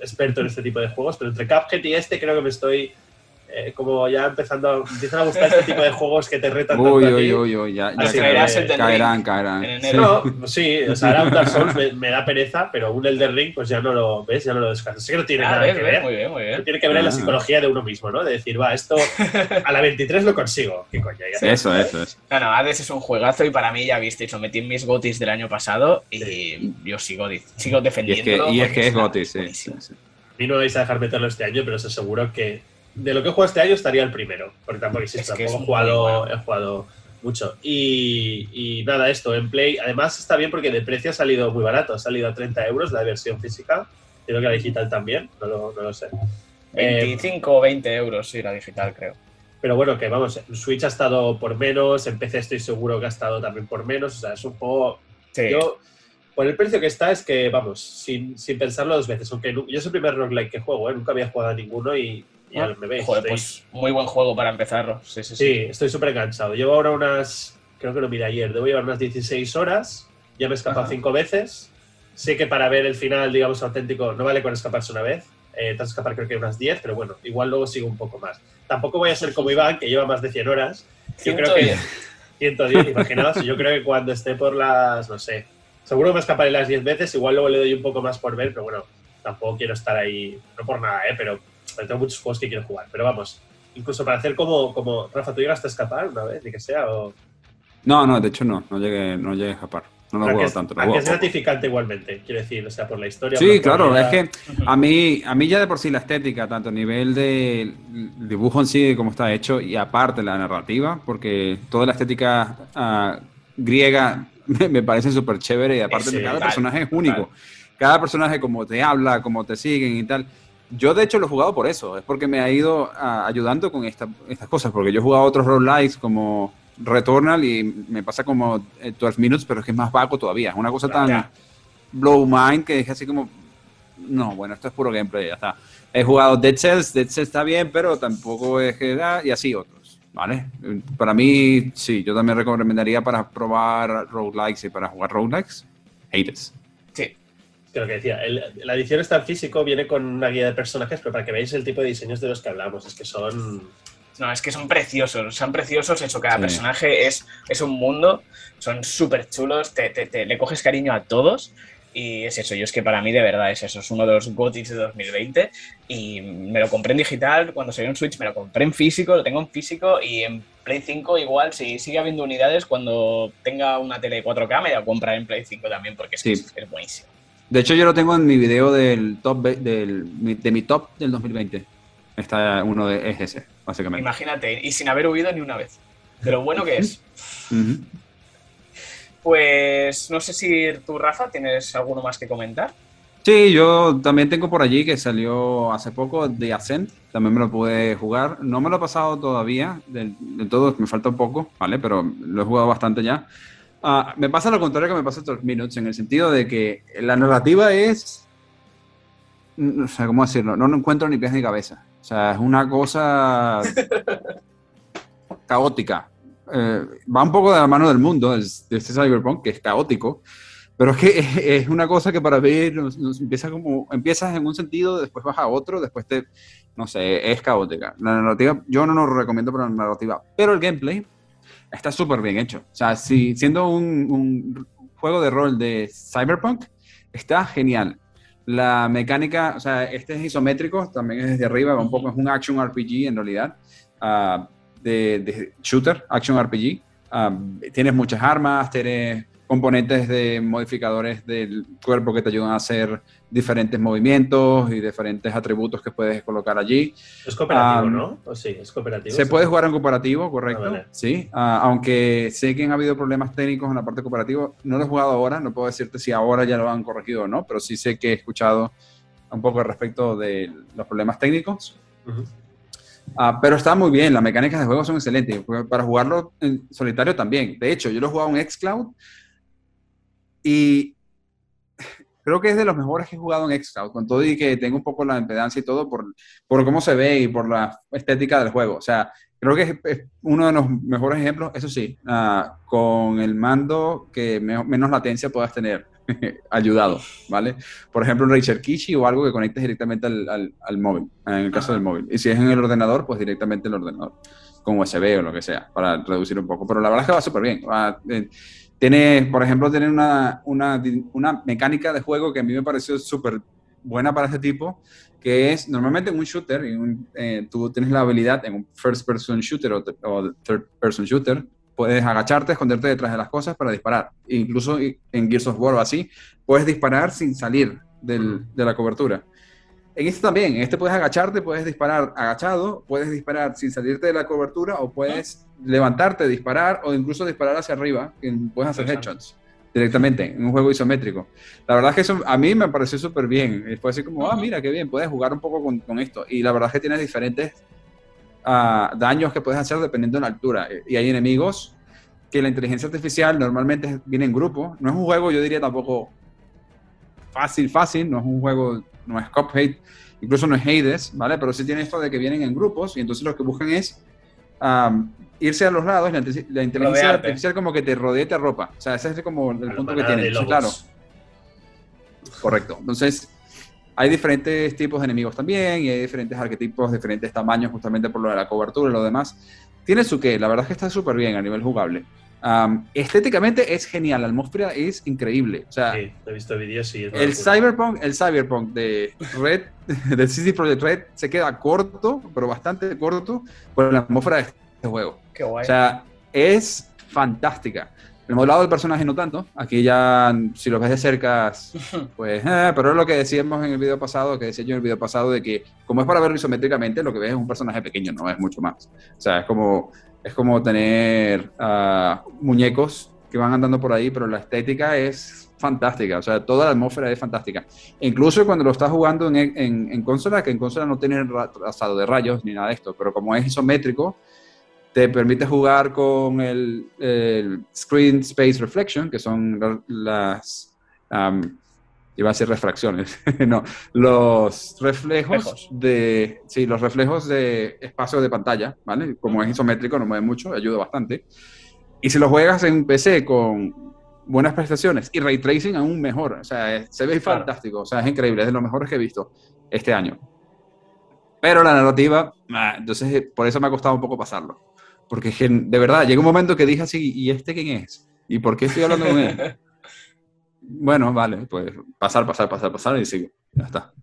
experto en este tipo de juegos, pero entre Cuphead y este creo que me estoy eh, como ya empezando, empiezan a gustar este tipo de juegos que te retan uy, tanto uy, uy, uy, ya, ya caerán, caerán. No, sí, o sea, ahora un Dark Souls me, da pereza, pero un Elder Ring, pues ya no lo ves, ya no lo descansas. Sé que no tiene ah, nada que ver. Muy bien, muy bien. Tiene que ver en la ah. psicología de uno mismo, ¿no? De decir, va, esto a la 23 lo consigo. ¿Qué coño? Ya eso, eso, eso. No, no, Hades es un juegazo y para mí, ya viste, lo metí en mis gotis del año pasado y yo sigo, sigo defendiendo. Y es que es, gotis, sí, sí. A mí no vais a dejar meterlo este año, pero os aseguro que de lo que he jugado este año estaría el primero, porque tampoco existe, tampoco he jugado, he jugado mucho. Y, nada, esto en Play, además está bien porque de precio ha salido muy barato, ha salido a 30 euros la versión física, creo que la digital también, no lo, sé. 25 o 20 euros, sí, la digital creo. Pero bueno, que vamos, Switch ha estado por menos, en PC estoy seguro que ha estado también por menos, o sea, es un juego... Yo, por el precio que está, es que, vamos, sin, sin pensarlo dos veces, aunque yo es el primer roguelike que juego, ¿eh? nunca había jugado a ninguno y Joder, pues muy buen juego para empezarlo. Sí, sí, sí. estoy súper enganchado. Llevo ahora unas, creo que lo miré ayer, debo llevar unas 16 horas. Ya me he escapado cinco veces. Sé que para ver el final, digamos, auténtico, no vale con escaparse una vez. Eh, te vas a escapar creo que unas 10, pero bueno, igual luego sigo un poco más. Tampoco voy a ser como Iván, que lleva más de 100 horas. Yo creo que 110, imaginaos. Yo creo que cuando esté por las, no sé, seguro que me escaparé las 10 veces, igual luego le doy un poco más por ver, pero bueno, tampoco quiero estar ahí, no por nada, ¿eh? pero tengo muchos juegos que quiero jugar, pero vamos, incluso para hacer como, como Rafa, ¿tú llegaste a escapar una vez, ni que sea? O... No, no, de hecho no, no llegué, no llegué a escapar. No lo juego tanto. Lo es gratificante igualmente, quiero decir, o sea, por la historia. Sí, claro, es que a mí, a mí ya de por sí la estética, tanto a nivel de dibujo en sí, como está hecho, y aparte la narrativa, porque toda la estética uh, griega me, parece súper chévere y aparte cada personaje es único. Cada personaje como te habla, como te siguen y tal. Yo, de hecho, lo he jugado por eso. Es porque me ha ido ah, ayudando con estas cosas. Porque yo he jugado otros roguelikes como Returnal y me pasa como 12 eh, Minutes, pero es que es más vago todavía. Es una cosa tan blow mind que es así como. No, bueno, esto es puro gameplay, ya está. He jugado Dead Cells, Dead Cells está bien, pero tampoco es que y así otros. ¿Vale? Para mí, sí, yo también recomendaría para probar roguelikes y para jugar roguelikes, Hades creo que decía, la edición está en físico, viene con una guía de personajes, pero para que veáis el tipo de diseños de los que hablamos, es que son... No, es que son preciosos, son preciosos, eso, cada personaje es, es un mundo, son súper chulos, te, te, le coges cariño a todos y es eso, yo es que para mí de verdad es eso, es uno de los GOTYs de 2020 y me lo compré en digital, cuando salió en Switch me lo compré en físico, lo tengo en físico y en Play 5 igual, si sigue habiendo unidades, cuando tenga una tele 4K me voy a comprar en Play 5 también porque es, es buenísimo. De hecho, yo lo tengo en mi video del top del, de mi top del 2020. Está uno de es ese, básicamente. Imagínate, y sin haber huido ni una vez. De lo bueno que es. Pues no sé si tú, Rafa, tienes alguno más que comentar. Sí, yo también tengo por allí que salió hace poco de Ascent, también me lo pude jugar. No me lo he pasado todavía, de todo, me falta un poco, ¿vale? Pero lo he jugado bastante ya. Ah, me pasa lo contrario que me pasa estos minutos, en el sentido de que la narrativa es. No sé cómo decirlo, no, encuentro ni pies ni cabeza. O sea, es una cosa caótica. Eh, va un poco de la mano del mundo, de este Cyberpunk, que es caótico, pero es que es, una cosa que para ver nos, empieza como, empiezas en un sentido, después vas a otro, después te, no sé, es caótica. La narrativa, yo no lo recomiendo para la narrativa, pero el gameplay está súper bien hecho. O sea, si, siendo un, juego de rol de Cyberpunk, está genial. La mecánica, o sea, este es isométrico, también es desde arriba, un poco es un action RPG en realidad, ah, de, shooter, action RPG. Ah, tienes muchas armas, tienes componentes de modificadores del cuerpo que te ayudan a hacer diferentes movimientos y diferentes atributos que puedes colocar allí. Es cooperativo, ¿no? sí, es cooperativo. Se puede jugar en cooperativo, correcto. Ah, sí, ah, aunque sé que han habido problemas técnicos en la parte cooperativa, no lo he jugado ahora, no puedo decirte si ahora ya lo han corregido o no, pero sí sé que he escuchado un poco respecto de los problemas técnicos. Ah, pero está muy bien, las mecánicas de juego son excelentes. Para jugarlo en solitario también. De hecho, yo lo he jugado en Xcloud y creo que es de los mejores que he jugado en Xcloud, con todo y que tengo un poco la impedancia y todo por, por cómo se ve y por la estética del juego. O sea, creo que es, uno de los mejores ejemplos, eso sí, ah, con el mando que menos latencia puedas tener ayudado, ¿vale? Por ejemplo, un Razer Kishi o algo que conectes directamente al, al, móvil, en el caso del móvil. Y si es en el ordenador, pues directamente el ordenador, con USB o lo que sea, para reducir un poco. Pero la verdad es que va súper bien. Eh, tiene, por ejemplo, tiene una, una, mecánica de juego que a mí me pareció súper buena para este tipo, que es normalmente en un shooter, eh, tú tienes la habilidad en un first person shooter o, o third person shooter, puedes agacharte, esconderte detrás de las cosas para disparar. Incluso en Gears of War o así, puedes disparar sin salir del, de la cobertura. En este también, en este puedes agacharte, puedes disparar agachado, puedes disparar sin salirte de la cobertura o puedes levantarte, disparar o incluso disparar hacia arriba, puedes hacer headshots directamente en un juego isométrico. La verdad es que eso a mí me pareció súper bien. Fue así como, ah, mira, qué bien, puedes jugar un poco con, con esto. Y la verdad es que tienes diferentes daños que puedes hacer dependiendo de la altura. Y hay enemigos que la inteligencia artificial normalmente viene en grupo. No es un juego, yo diría tampoco fácil, fácil. No es un juego, no es Cuphead, incluso no es Hades, ¿vale? Pero sí tiene esto de que vienen en grupos y entonces lo que buscan es irse a los lados. La, la inteligencia artificial como que te rodea y te arropa. O sea, ese es como el punto que tiene. claro. Correcto. Entonces, hay diferentes tipos de enemigos también y hay diferentes arquetipos, diferentes tamaños, justamente por lo de la cobertura y lo demás. Tiene su qué, la verdad es que está súper bien a nivel jugable. Estéticamente es genial, la atmósfera es increíble. O sea, sí, he visto vídeos y el cyberpunk, el cyberpunk de Red, del City Project Red, se queda corto, pero bastante corto, con la atmósfera de este juego. Qué guay. O sea, es fantástica. El modelado del personaje no tanto. Aquí ya, si lo ves de cerca, pues, eh, pero es lo que decíamos en el video pasado, que decía yo en el video pasado, de que como es para verlo isométricamente, lo que ves es un personaje pequeño, no es mucho más. O sea, es como, es como tener ah, muñecos que van andando por ahí, pero la estética es fantástica, o sea, toda la atmósfera es fantástica. incluso cuando lo estás jugando en, en, en consola, que en consola no tiene trazado de rayos ni nada de esto, pero como es isométrico, te permite jugar con el, Screen Space Reflection, que son las, iba a decir refracciones, no, los reflejos, de, sí, los reflejos de espacio de pantalla, ¿vale? Como es isométrico, no mueve mucho, ayuda bastante. Y si lo juegas en PC con buenas prestaciones y ray tracing aún mejor, o sea, se ve fantástico, o sea, es increíble, es de los mejores que he visto este año. Pero la narrativa, entonces por eso me ha costado un poco pasarlo. Porque de verdad, llega un momento que dije así, ¿y este quién es? ¿Y por qué estoy hablando con él? bueno, vale, pues pasar, pasar, pasar, pasar y sigo. Ya está.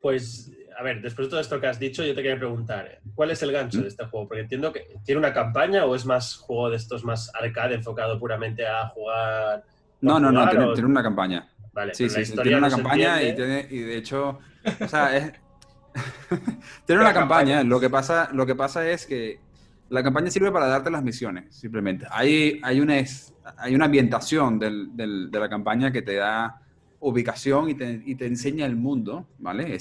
Pues, a ver, después de todo esto que has dicho, yo te quería preguntar, ¿cuál es el gancho de este juego? Porque entiendo que tiene una campaña o es más juego de estos más arcade enfocado puramente a jugar. No, no, no, tiene, una campaña. Vale, sí, sí, tiene una campaña y, tiene, y de hecho, o sea, es, tiene una campaña. Lo que pasa, lo que pasa es que la campaña sirve para darte las misiones, simplemente. Hay, hay, una, hay una ambientación de la campaña que te da ubicación y te, y enseña el mundo, ¿vale?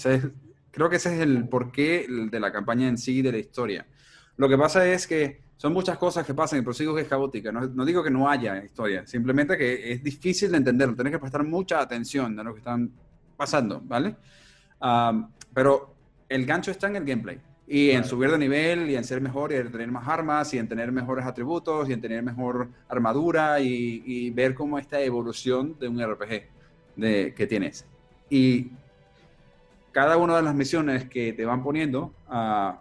Creo que ese es el porqué de la campaña en sí, de la historia. Lo que pasa es que son muchas cosas que pasan, y por que es caótica. No, no, digo que no haya historia, simplemente que es difícil de entenderlo. Tienes que prestar mucha atención a lo que están pasando, ¿vale? Ah, pero el gancho está en el gameplay. Y en subir de nivel y en ser mejor y en tener más armas y en tener mejores atributos y en tener mejor armadura y, ver cómo esta evolución de un RPG de, que tienes. Y cada una de las misiones que te van poniendo, uh,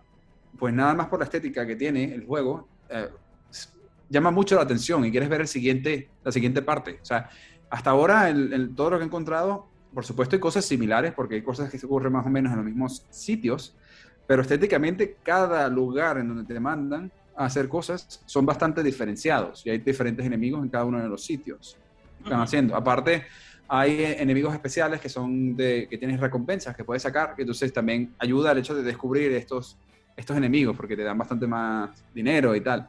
pues nada más por la estética que tiene el juego, uh, llama mucho la atención y quieres ver el siguiente, la siguiente parte. O sea, hasta ahora el, todo lo que he encontrado, por supuesto hay cosas similares porque hay cosas que se ocurren más o menos en los mismos sitios, pero estéticamente cada lugar en donde te mandan a hacer cosas son bastante diferenciados y hay diferentes enemigos en cada uno de los sitios que están haciendo. Aparte, hay enemigos especiales que son de que tienes recompensas que puedes sacar, que entonces también ayuda al hecho de descubrir estos, estos enemigos porque te dan bastante más dinero y tal.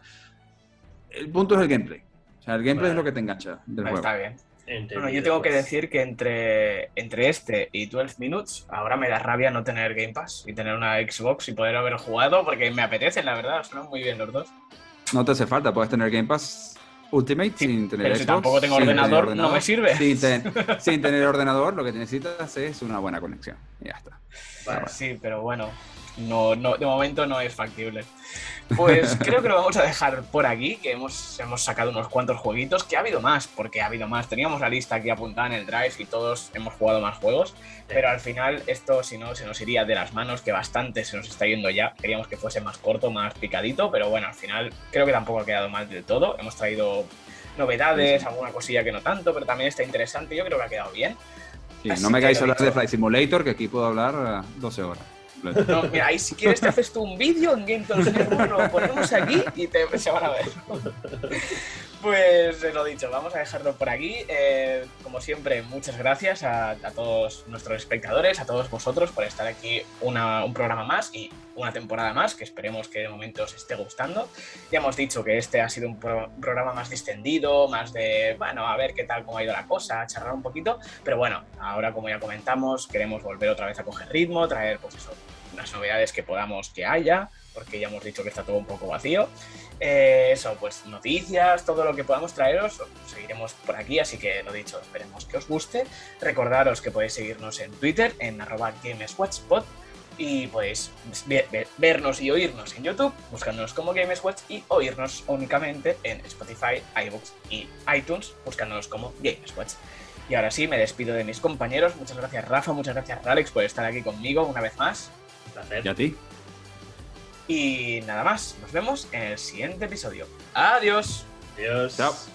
El punto es el gameplay. O sea, el gameplay es lo que te engancha del juego. Está bien. Bueno, yo tengo que pues. decir que entre, entre este y 12 Minutes, ahora me da rabia no tener Game Pass y tener una Xbox y poder haber jugado porque me apetece, la verdad, suenan muy bien los dos. No te hace falta, puedes tener Game Pass Ultimate sin tener pero si tampoco tengo ordenador, no me sirve. Sin, tener ordenador, lo que necesitas es una buena conexión. Y ya está. Sí, pero bueno, no, no, de momento no es factible. Pues creo que lo vamos a dejar por aquí, que hemos, hemos sacado unos cuantos jueguitos, que ha habido más, porque ha habido más. Teníamos la lista aquí apuntada en el Drive y todos hemos jugado más juegos, pero al final esto, si no, se nos iría de las manos, que bastante se nos está yendo ya. Queríamos que fuese más corto, más picadito, pero bueno, al final creo que tampoco ha quedado mal del todo. Hemos traído novedades, alguna cosilla que no tanto, pero también está interesante. Yo creo que ha quedado bien. no me caéis a hablar de Flight Simulator, que aquí puedo hablar 12 horas. No, mira, ahí si quieres te haces tú un vídeo en Game Network, lo ponemos aquí y te, se van a ver. Pues lo dicho, vamos a dejarlo por aquí. Eh, como siempre, muchas gracias a, todos nuestros espectadores, a todos vosotros por estar aquí un programa más y una temporada más, que esperemos que de momento os esté gustando. Ya hemos dicho que este ha sido un, programa más distendido, más de, bueno, a ver qué tal, cómo ha ido la cosa, charlar un poquito. Pero bueno, ahora como ya comentamos, queremos volver otra vez a coger ritmo, traer pues eso, las novedades que podamos que haya, porque ya hemos dicho que está todo un poco vacío. Eh, eso, pues noticias, todo lo que podamos traeros, seguiremos por aquí, así que lo dicho, esperemos que os guste. Recordaros que podéis seguirnos en Twitter, en arroba GamesWatchPod, y podéis vernos y oírnos en YouTube, buscándonos como GamesWatch y oírnos únicamente en Spotify, iBooks y iTunes, buscándonos como GamesWatch. Y ahora sí, me despido de mis compañeros. Muchas gracias Rafa, muchas gracias Alex por estar aquí conmigo una vez más. Placer. Y a ti. Y nada más, nos vemos en el siguiente episodio. Adiós. Adiós. Chao.